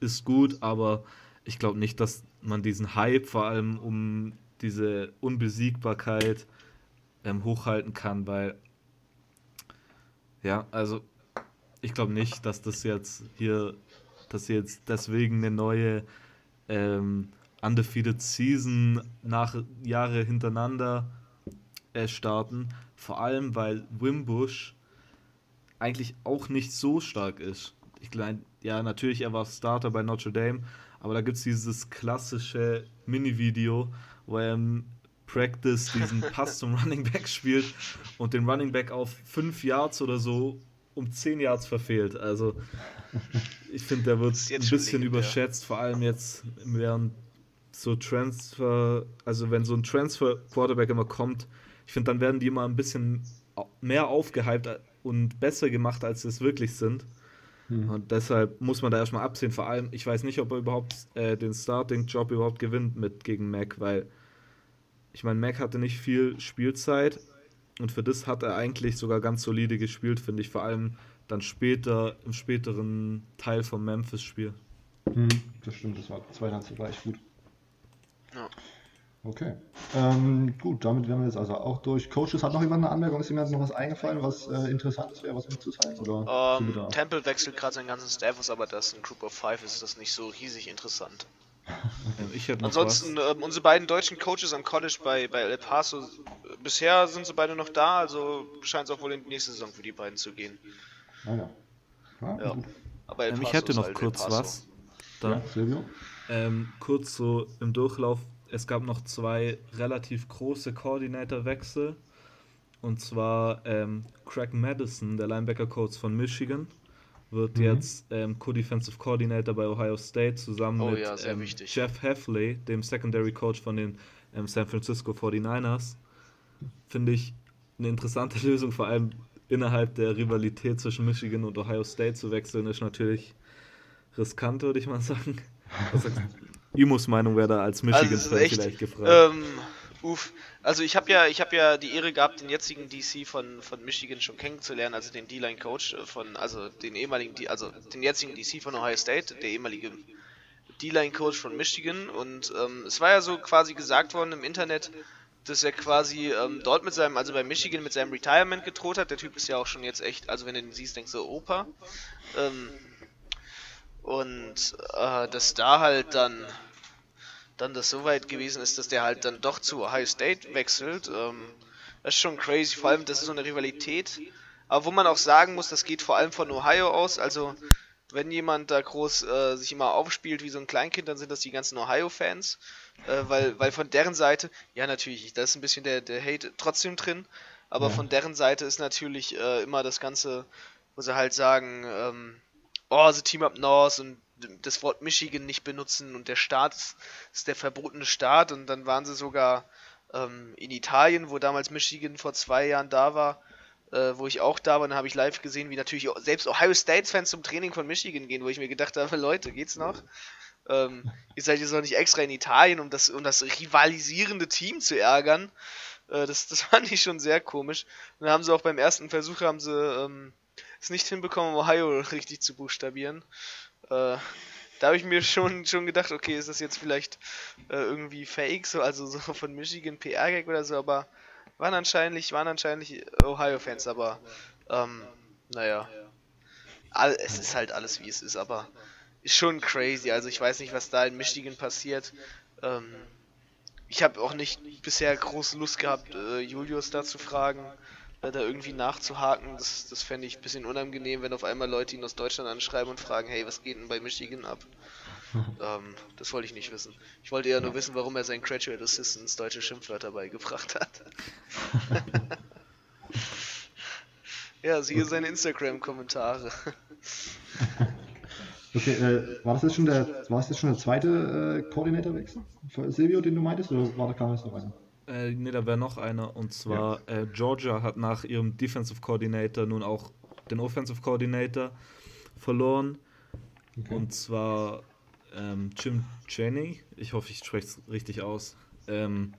ist gut, aber ich glaube nicht, dass man diesen Hype vor allem um diese Unbesiegbarkeit ähm, hochhalten kann, weil ja, also ich glaube nicht, dass das jetzt hier, dass sie jetzt deswegen eine neue ähm, Undefeated Season nach Jahre hintereinander äh, starten. Vor allem, weil Wimbush eigentlich auch nicht so stark ist. Ich glaube, ja, natürlich, er war Starter bei Notre Dame, aber da gibt es dieses klassische Mini-Video, wo er im Practice diesen Pass zum Running Back spielt und den Running Back auf 5 Yards oder so um 10 Yards verfehlt. Also ich finde, der wird ein bisschen lieb, überschätzt, ja. vor allem jetzt während so Transfer, also wenn so ein Transfer-Quarterback immer kommt, ich finde, dann werden die immer ein bisschen mehr aufgehypt und besser gemacht, als sie es wirklich sind. Mhm. Und deshalb muss man da erstmal absehen. Vor allem, ich weiß nicht, ob er überhaupt äh, den Starting-Job überhaupt gewinnt mit gegen Mac, weil ich meine, Mac hatte nicht viel Spielzeit und für das hat er eigentlich sogar ganz solide gespielt, finde ich. Vor allem dann später, im späteren Teil vom Memphis-Spiel. Mhm, das stimmt, das war 2000 war echt gut. Ja. Okay. Ähm, gut, damit wären wir jetzt also auch durch. Coaches, hat noch jemand eine Anmerkung? Ist jemand noch was eingefallen, was äh, interessantes wäre, was mitzuteilen? Oder um, ähm, Temple wechselt gerade seinen ganzen Staff, aber das ist ein Group of Five ist das nicht so riesig interessant. Ich Ansonsten, äh, unsere beiden deutschen Coaches am College bei, bei El Paso, bisher sind sie beide noch da, also scheint es auch wohl in die nächste Saison für die beiden zu gehen. Ah ja. Ah, ja. Aber El ähm, ich hätte noch halt kurz was. Da. Ja? Ähm, kurz so im Durchlauf es gab noch zwei relativ große Koordinatorwechsel. Und zwar ähm, Craig Madison, der Linebacker-Coach von Michigan, wird mhm. jetzt ähm, Co-Defensive Coordinator bei Ohio State zusammen oh, mit ja, ähm, Jeff Heffley, dem Secondary Coach von den ähm, San Francisco 49ers. Finde ich eine interessante Lösung, vor allem innerhalb der Rivalität zwischen Michigan und Ohio State zu wechseln, ist natürlich riskant, würde ich mal sagen. Imos Meinung wäre da als Michigan-Fan also vielleicht gefragt. Ähm, uff. Also ich habe ja, ich habe ja die Ehre gehabt, den jetzigen DC von, von Michigan schon kennenzulernen, also den D-Line-Coach von, also den ehemaligen, also den jetzigen DC von Ohio State, der ehemalige D-Line-Coach von Michigan. Und ähm, es war ja so quasi gesagt worden im Internet, dass er quasi ähm, dort mit seinem, also bei Michigan mit seinem Retirement gedroht hat. Der Typ ist ja auch schon jetzt echt, also wenn du ihn siehst, denkst du, Opa. Ähm, und äh, dass da halt dann dann das so weit gewesen ist, dass der halt dann doch zu Ohio State wechselt. Ähm, das ist schon crazy, vor allem das ist so eine Rivalität. Aber wo man auch sagen muss, das geht vor allem von Ohio aus. Also wenn jemand da groß äh, sich immer aufspielt wie so ein Kleinkind, dann sind das die ganzen Ohio-Fans. Äh, weil, weil von deren Seite, ja natürlich, da ist ein bisschen der, der Hate trotzdem drin, aber ja. von deren Seite ist natürlich äh, immer das Ganze, wo sie halt sagen, ähm, oh, the Team Up North und das Wort Michigan nicht benutzen und der Staat ist, ist der verbotene Staat und dann waren sie sogar ähm, in Italien, wo damals Michigan vor zwei Jahren da war, äh, wo ich auch da war, dann habe ich live gesehen, wie natürlich selbst Ohio State-Fans zum Training von Michigan gehen, wo ich mir gedacht habe, Leute, geht's noch? Ähm, ihr seid jetzt noch nicht extra in Italien, um das, um das rivalisierende Team zu ärgern. Äh, das, das fand ich schon sehr komisch. Und dann haben sie auch beim ersten Versuch haben sie ähm, es nicht hinbekommen, Ohio richtig zu buchstabieren. Äh, da habe ich mir schon, schon gedacht, okay, ist das jetzt vielleicht äh, irgendwie fake, so, also so von Michigan PR-Gag oder so, aber waren anscheinend, waren anscheinend Ohio-Fans, aber Ähm, naja. All, es ist halt alles wie es ist, aber ist schon crazy. Also ich weiß nicht, was da in Michigan passiert. Ähm, ich habe auch nicht bisher große Lust gehabt, äh, Julius da zu fragen, da irgendwie nachzuhaken. Das, das fände ich ein bisschen unangenehm, wenn auf einmal Leute ihn aus Deutschland anschreiben und fragen, hey, was geht denn bei Michigan ab? ähm, das wollte ich nicht wissen. Ich wollte eher nur wissen, warum er seinen Graduate Assistants deutsche Schimpfwörter beigebracht hat. ja, siehe seine Instagram-Kommentare. Okay, äh, war das jetzt schon der, war das jetzt schon der zweite äh, Koordinatorwechsel für Silvio, den du meintest, oder war da kam jetzt noch einer? Äh, ne, da wäre noch einer. Und zwar äh, Georgia hat nach ihrem Defensive Coordinator nun auch den Offensive Coordinator verloren. Okay. Und zwar ähm, Jim Cheney, ich hoffe, ich spreche es richtig aus, ähm,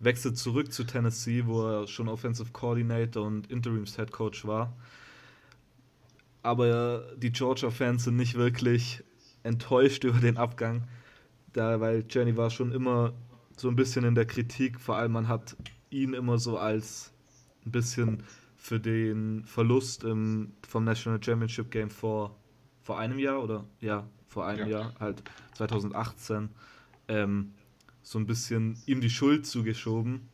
wechselt zurück zu Tennessee, wo er schon Offensive Coordinator und Interims Head Coach war. Aber die Georgia-Fans sind nicht wirklich enttäuscht über den Abgang, da, weil Jenny war schon immer so ein bisschen in der Kritik, vor allem man hat ihn immer so als ein bisschen für den Verlust im, vom National Championship Game vor, vor einem Jahr oder ja, vor einem Ja. Jahr, halt 2018, ähm, so ein bisschen ihm die Schuld zugeschoben.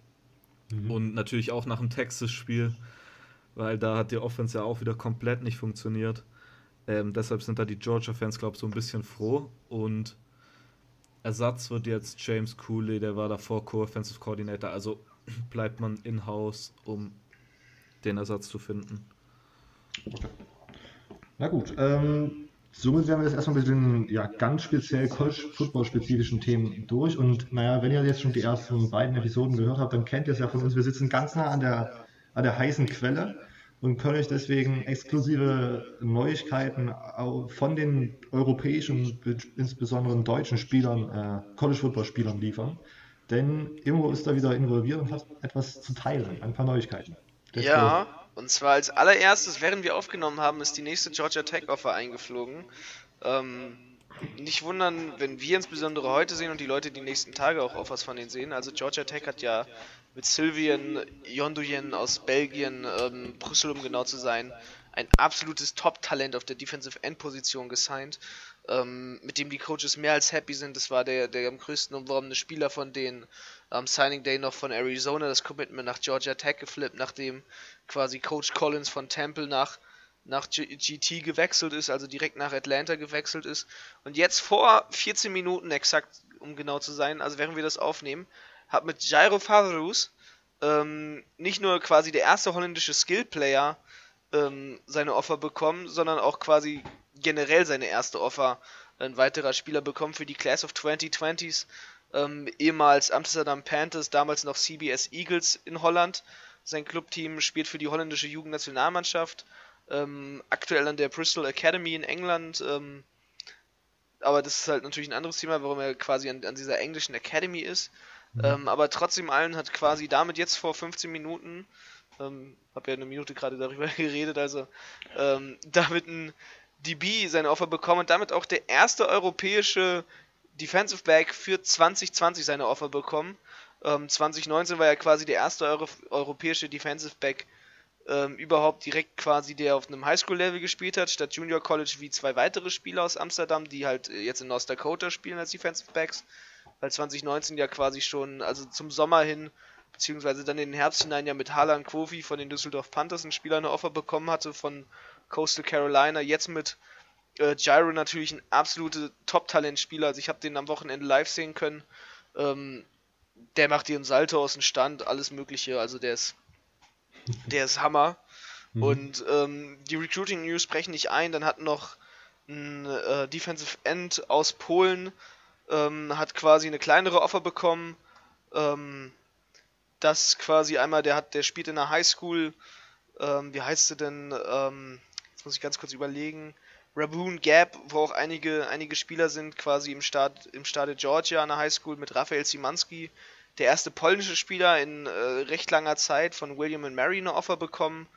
Mhm. Und natürlich auch nach dem Texas-Spiel, weil da hat die Offense ja auch wieder komplett nicht funktioniert. Ähm, deshalb sind da die Georgia-Fans, glaube ich, so ein bisschen froh. Und Ersatz wird jetzt James Cooley, der war davor Co-Offensive Coordinator. Also bleibt man in-house, um den Ersatz zu finden. Na gut, ähm, somit wären wir jetzt erstmal mit den ja, ganz speziell College-Football-spezifischen Themen durch. Und naja, wenn ihr jetzt schon die ersten beiden Episoden gehört habt, dann kennt ihr es ja von uns. Wir sitzen ganz nah an der, an der heißen Quelle und können euch deswegen exklusive Neuigkeiten von den europäischen, be- insbesondere deutschen Spielern, äh, College-Football-Spielern liefern. Denn Immo ist da wieder involviert und hat etwas zu teilen, ein paar Neuigkeiten. Let's Ja, und zwar als allererstes, während wir aufgenommen haben, ist die nächste Georgia Tech Offer eingeflogen. Ähm, nicht wundern, wenn wir insbesondere heute sehen und die Leute die nächsten Tage auch Offers von denen sehen. Also Georgia Tech hat ja mit Sylvian Yonduyen aus Belgien, ähm, Brüssel um genau zu sein, ein absolutes Top-Talent auf der Defensive End-Position gesigned, ähm, mit dem die Coaches mehr als happy sind. Das war der, der am größten umworbene Spieler von denen am Signing Day noch von Arizona das Commitment nach Georgia Tech geflippt, nachdem quasi Coach Collins von Temple nach, nach GT gewechselt ist, also direkt nach Atlanta gewechselt ist. Und jetzt vor 14 Minuten exakt, um genau zu sein, also während wir das aufnehmen, hat mit Jairo Favreus ähm, nicht nur quasi der erste holländische Skill-Player ähm, seine Offer bekommen, sondern auch quasi generell seine erste Offer ein weiterer Spieler bekommen für die Class of 2020s. Ähm, ehemals Amsterdam Panthers, damals noch CBS Eagles in Holland. Sein Clubteam spielt für die holländische Jugendnationalmannschaft. Ähm, aktuell an der Bristol Academy in England. Ähm, aber das ist halt natürlich ein anderes Thema, warum er quasi an, an dieser englischen Academy ist. Ähm, aber trotzdem allen hat quasi damit jetzt vor 15 Minuten, ähm, habe ja eine Minute gerade darüber geredet, also ähm, damit ein DB seine Offer bekommen und damit auch der erste europäische Defensive Back für 2020 seine Offer bekommen. Ähm, 2019 war ja quasi der erste Euro europäische Defensive Back ähm, überhaupt direkt quasi, der auf einem Highschool-Level gespielt hat, statt Junior College wie zwei weitere Spieler aus Amsterdam, die halt äh, jetzt in North Dakota spielen als Defensive Backs, weil 2019 ja quasi schon, also zum Sommer hin, beziehungsweise dann in den Herbst hinein ja mit Harlan Kofi von den Düsseldorf Panthers ein Spieler eine Offer bekommen hatte von Coastal Carolina, jetzt mit äh, Gyro natürlich ein absolute Top-Talent-Spieler, also ich habe den am Wochenende live sehen können, ähm, der macht ihren Salto aus dem Stand, alles mögliche, also der ist der ist Hammer. Mhm. Und ähm, die Recruiting News sprechen nicht ein. Dann hat noch ein äh, Defensive End aus Polen, ähm, hat quasi eine kleinere Offer bekommen. Ähm, das quasi einmal, der hat, der spielt in der Highschool. Ähm, wie heißt sie denn? Ähm, jetzt muss ich ganz kurz überlegen. Raboon Gap, wo auch einige, einige Spieler sind, quasi im Staat, im Staate Georgia an der Highschool mit Raphael Simanski der erste polnische Spieler in äh, recht langer Zeit von William and Mary eine Offer bekommen.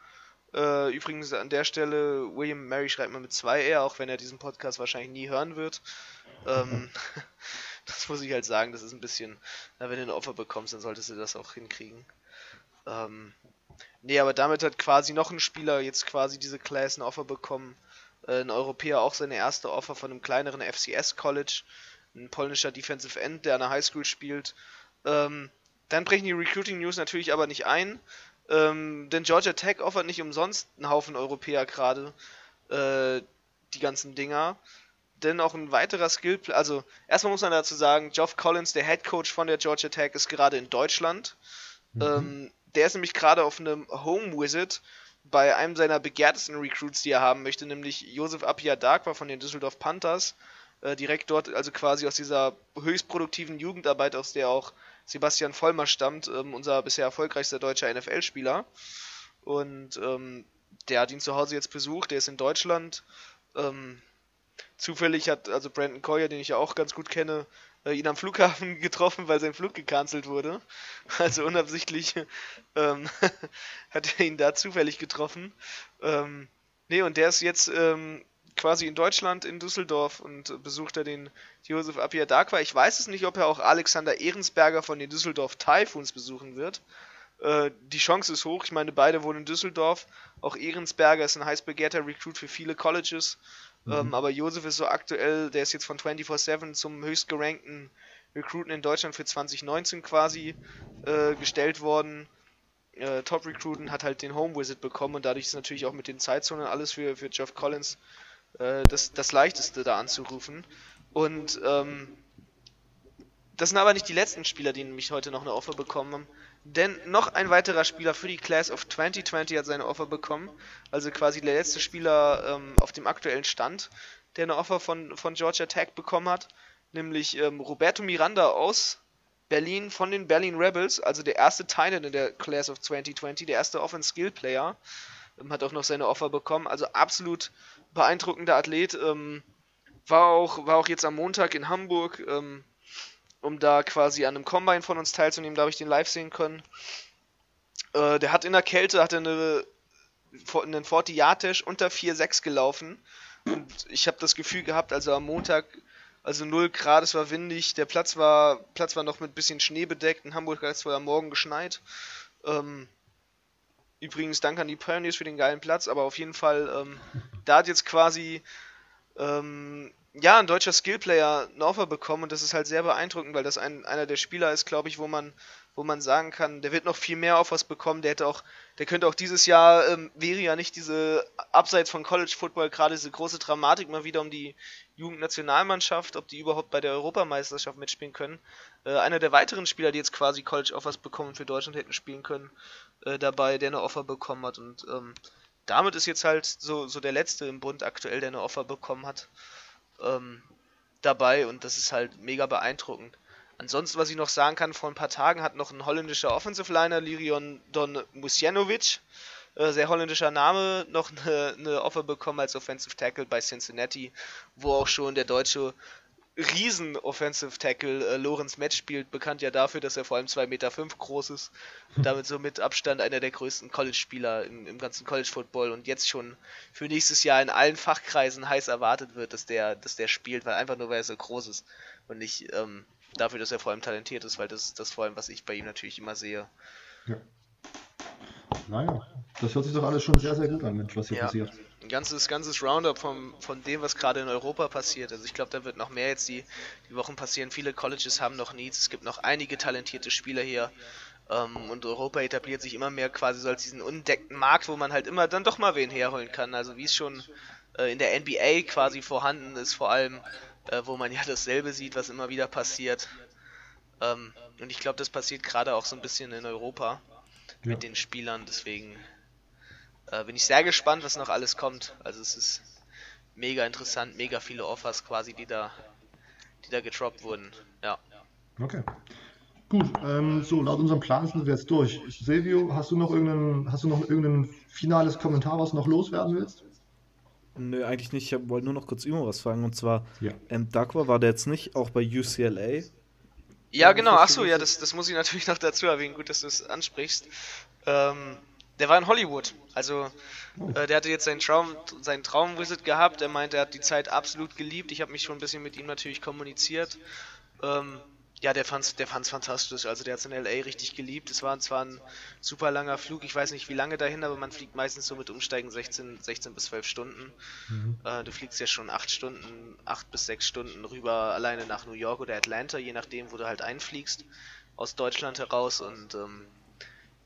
Äh, übrigens an der Stelle, William Mary schreibt man mit zwei R, auch wenn er diesen Podcast wahrscheinlich nie hören wird. Ähm, das muss ich halt sagen, das ist ein bisschen, na, wenn du eine Offer bekommst, dann solltest du das auch hinkriegen. Ähm, nee, aber damit hat quasi noch ein Spieler jetzt quasi diese Class ein Offer bekommen. Äh, ein Europäer auch seine erste Offer von einem kleineren FCS College. Ein polnischer Defensive End, der an der Highschool spielt. Ähm, dann brechen die Recruiting News natürlich aber nicht ein. Ähm, denn Georgia Tech offert nicht umsonst einen Haufen Europäer gerade äh, die ganzen Dinger. Denn auch ein weiterer Skill, also erstmal muss man dazu sagen, Geoff Collins, der Head Coach von der Georgia Tech, ist gerade in Deutschland. Mhm. Ähm, der ist nämlich gerade auf einem Home Visit bei einem seiner begehrtesten Recruits, die er haben möchte, nämlich Josef Apia Darkwa von den Düsseldorf Panthers. Äh, direkt dort, also quasi aus dieser höchst produktiven Jugendarbeit, aus der auch Sebastian Vollmer stammt, ähm, unser bisher erfolgreichster deutscher NFL-Spieler. Und ähm, der hat ihn zu Hause jetzt besucht, der ist in Deutschland. Ähm, zufällig hat also Brandon Coyer, den ich ja auch ganz gut kenne, äh, ihn am Flughafen getroffen, weil sein Flug gecancelt wurde. Also unabsichtlich ähm, hat er ihn da zufällig getroffen. Ähm, nee, und der ist jetzt ähm, quasi in Deutschland, in Düsseldorf und besucht er den Josef Apia Darkwa. Ich weiß es nicht, ob er auch Alexander Ehrensberger von den Düsseldorf Typhoons besuchen wird. Äh, die Chance ist hoch. Ich meine, beide wohnen in Düsseldorf. Auch Ehrensberger ist ein heiß begehrter Recruit für viele Colleges. Mhm. Ähm, aber Josef ist so aktuell, der ist jetzt von 24-7 zum höchstgerankten Recruiten in Deutschland für 2019 quasi äh, gestellt worden. Äh, Top Recruiten hat halt den Home Visit bekommen und dadurch ist natürlich auch mit den Zeitzonen alles für, für Geoff Collins äh, das, das leichteste da anzurufen. Und ähm, das sind aber nicht die letzten Spieler, die nämlich heute noch eine Offer bekommen haben. Denn noch ein weiterer Spieler für die Class of 2020 hat seine Offer bekommen. Also quasi der letzte Spieler ähm, auf dem aktuellen Stand, der eine Offer von, von Georgia Tech bekommen hat. Nämlich ähm, Roberto Miranda aus Berlin von den Berlin Rebels. Also der erste Teil in der Class of 2020, der erste Offense Skill Player. Ähm, hat auch noch seine Offer bekommen. Also absolut beeindruckender Athlet. Ähm, war, auch, war auch jetzt am Montag in Hamburg. Ähm, um da quasi an einem Combine von uns teilzunehmen. Da habe ich den live sehen können. Äh, der hat in der Kälte hat eine, einen 40 Yard unter 4,6 gelaufen. Und ich habe das Gefühl gehabt, also am Montag, also 0 Grad, es war windig, der Platz war, Platz war noch mit bisschen Schnee bedeckt. In Hamburg hat es wohl am Morgen geschneit. Ähm, übrigens, danke an die Pioneers für den geilen Platz, aber auf jeden Fall, ähm, da hat jetzt quasi ähm, ja, ein deutscher Skillplayer ein Offer bekommen und das ist halt sehr beeindruckend, weil das ein, einer der Spieler ist, glaube ich, wo man, wo man sagen kann, der wird noch viel mehr Offers bekommen, der hätte auch, der könnte auch dieses Jahr, ähm, wäre ja nicht diese, abseits von College Football, gerade diese große Dramatik mal wieder um die Jugendnationalmannschaft, ob die überhaupt bei der Europameisterschaft mitspielen können. Äh, einer der weiteren Spieler, die jetzt quasi College Offers bekommen für Deutschland hätten spielen können, äh, dabei, der eine Offer bekommen hat und ähm, damit ist jetzt halt so, so der letzte im Bund aktuell, der eine Offer bekommen hat ähm, dabei und das ist halt mega beeindruckend. Ansonsten, was ich noch sagen kann, vor ein paar Tagen hat noch ein holländischer Offensive Liner, Lirion Don Musjanovic, äh, sehr holländischer Name, noch eine, eine Offer bekommen als Offensive Tackle bei Cincinnati, wo auch schon der deutsche riesen Offensive Tackle äh, Lorenz Metz spielt, bekannt ja dafür, dass er vor allem 2,5 Meter fünf groß ist. damit so mit Abstand einer der größten College-Spieler im, im, ganzen College-Football und jetzt schon für nächstes Jahr in allen Fachkreisen heiß erwartet wird, dass der, dass der spielt, weil einfach nur weil er so groß ist und nicht ähm, dafür, dass er vor allem talentiert ist, weil das ist das vor allem, was ich bei ihm natürlich immer sehe. Ja. Naja, das hört sich doch alles schon sehr, sehr gut an, Mensch, was hier ja. passiert ein ganzes, ganzes Roundup vom, von dem, was gerade in Europa passiert. Also ich glaube, da wird noch mehr jetzt die, die Wochen passieren. Viele Colleges haben noch Needs. Es gibt noch einige talentierte Spieler hier. Ähm, und Europa etabliert sich immer mehr quasi so als diesen unentdeckten Markt, wo man halt immer dann doch mal wen herholen kann. Also wie es schon äh, in der NBA quasi vorhanden ist, vor allem, äh, wo man ja dasselbe sieht, was immer wieder passiert. Ähm, und ich glaube, das passiert gerade auch so ein bisschen in Europa ja. mit den Spielern. Deswegen äh, bin ich sehr gespannt, was noch alles kommt. Also es ist mega interessant, mega viele Offers quasi, die da, die da getroppt wurden. Ja. Okay. Gut, ähm, so, laut unserem Plan sind wir jetzt durch. Silvio, hast du noch irgendein, hast du noch irgendein finales Kommentar, was noch loswerden willst? Nö, eigentlich nicht. Ich wollte nur noch kurz Imo was fragen. Und zwar, ja. ähm, Dakwa war der jetzt nicht auch bei UCLA? Ja, genau. Achso, ja, das, das muss ich natürlich noch dazu erwähnen. Gut, dass du es ansprichst. Ähm, der war in Hollywood. Also oh. äh, der hatte jetzt seinen Traum, seinen Traumvisit gehabt. Er meinte, er hat die Zeit absolut geliebt. Ich habe mich schon ein bisschen mit ihm natürlich kommuniziert. Ähm, Ja, der fand's, der fand's fantastisch. Also der hat's in LA richtig geliebt. Es war zwar ein super langer Flug, ich weiß nicht wie lange dahin, aber man fliegt meistens so mit Umsteigen 16, 16 bis 12 Stunden. Mhm. Äh, du fliegst ja schon 8 Stunden, 8 bis 6 Stunden rüber alleine nach New York oder Atlanta, je nachdem, wo du halt einfliegst, aus Deutschland heraus. Und ähm,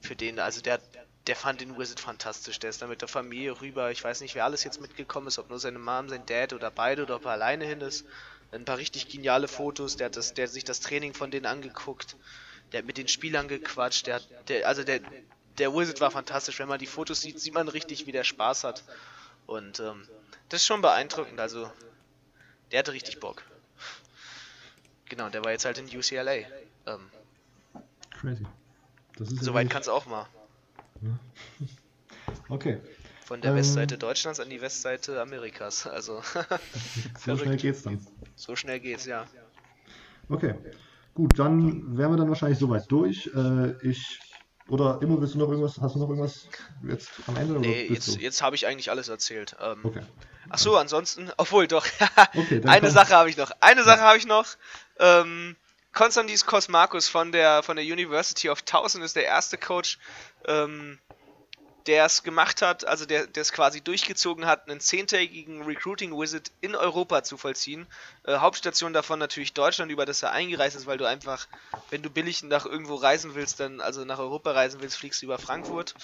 für den, also der, der fand den Wizard fantastisch. Der ist dann mit der Familie rüber. Ich weiß nicht, wer alles jetzt mitgekommen ist, ob nur seine Mom, sein Dad oder beide oder ob er alleine hin ist ein paar richtig geniale Fotos, der hat, das, der hat sich das Training von denen angeguckt, der hat mit den Spielern gequatscht, der hat, der, also der, der Wizard war fantastisch. Wenn man die Fotos sieht, sieht man richtig, wie der Spaß hat. Und ähm, das ist schon beeindruckend. Also, der hatte richtig Bock. Genau, der war jetzt halt in UCLA. Ähm, Crazy. Soweit kann es auch mal. Okay. Von der ähm, Westseite Deutschlands an die Westseite Amerikas. Also. so schnell geht's dann. So schnell geht's, ja. Okay. Gut, dann wären wir dann wahrscheinlich soweit durch. Äh, ich. Oder immer willst du noch irgendwas? Hast du noch irgendwas jetzt am Ende? Nee, jetzt, jetzt habe ich eigentlich alles erzählt. Ähm, okay. Ach so, ansonsten, obwohl doch. okay, eine Sache habe ich noch. Eine Sache habe ich noch. Ähm, Konstantis Kosmakos von der von der University of Towson ist der erste Coach, ähm, der es gemacht hat, also der es quasi durchgezogen hat, einen zehntägigen Recruiting Visit in Europa zu vollziehen. Äh, Hauptstation davon natürlich Deutschland, über das er eingereist ist, weil du einfach, wenn du billig nach irgendwo reisen willst, dann also nach Europa reisen willst, fliegst du über Frankfurt.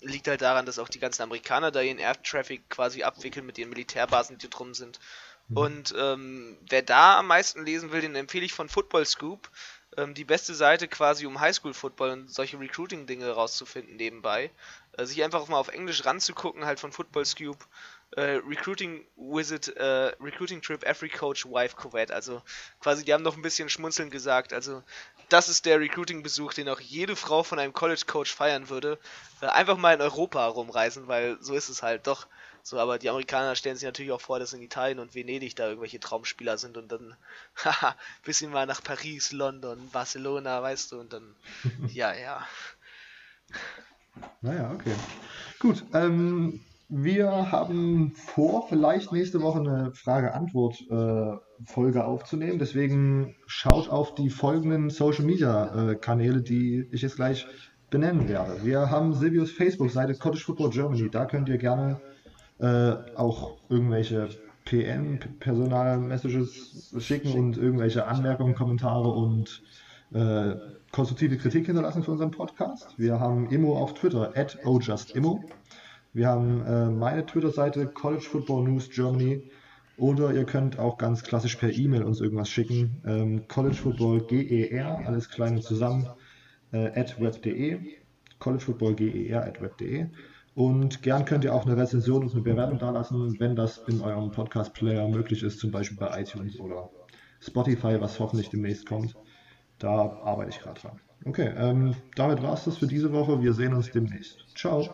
Liegt halt daran, dass auch die ganzen Amerikaner da ihren Air Traffic quasi abwickeln mit ihren Militärbasen, die drum sind. Mhm. Und ähm, wer da am meisten lesen will, den empfehle ich von Football Scoop ähm, die beste Seite quasi, um Highschool-Football und solche Recruiting-Dinge rauszufinden nebenbei. Äh, sich einfach mal auf Englisch ranzugucken, halt von Football Scoop. Äh, Recruiting Visit, äh, Recruiting Trip, Every Coach, Wife, Kuwait. Also quasi, die haben noch ein bisschen schmunzeln gesagt. Also, das ist der Recruiting-Besuch, den auch jede Frau von einem College-Coach feiern würde. Äh, einfach mal in Europa rumreisen, weil so ist es halt doch. So, aber die Amerikaner stellen sich natürlich auch vor, dass in Italien und Venedig da irgendwelche Traumspieler sind und dann, haha, bisschen mal nach Paris, London, Barcelona, weißt du, und dann, ja, ja. Naja, okay. Gut, ähm, wir haben vor, vielleicht nächste Woche eine Frage-Antwort-Folge äh, aufzunehmen. Deswegen schaut auf die folgenden Social-Media-Kanäle, äh, die ich jetzt gleich benennen werde. Wir haben Silvius Facebook-Seite Cottage Football Germany. Da könnt ihr gerne äh, auch irgendwelche PM, Personal-Messages schicken und irgendwelche Anmerkungen, Kommentare und äh, konstruktive Kritik hinterlassen für unseren Podcast. Wir haben Immo auf Twitter, at ojustimmo. Wir haben äh, meine Twitter-Seite College Football News Germany. Oder ihr könnt auch ganz klassisch per E-Mail uns irgendwas schicken. Ähm, College Football GER, alles klein und zusammen, äh, at web.de. College Football GER at web.de. Und gern könnt ihr auch eine Rezension und eine Bewertung dalassen, wenn das in eurem Podcast-Player möglich ist, zum Beispiel bei iTunes oder Spotify, was hoffentlich demnächst kommt. Da arbeite ich gerade dran. Okay, ähm, damit war es das für diese Woche. Wir sehen uns demnächst. Ciao.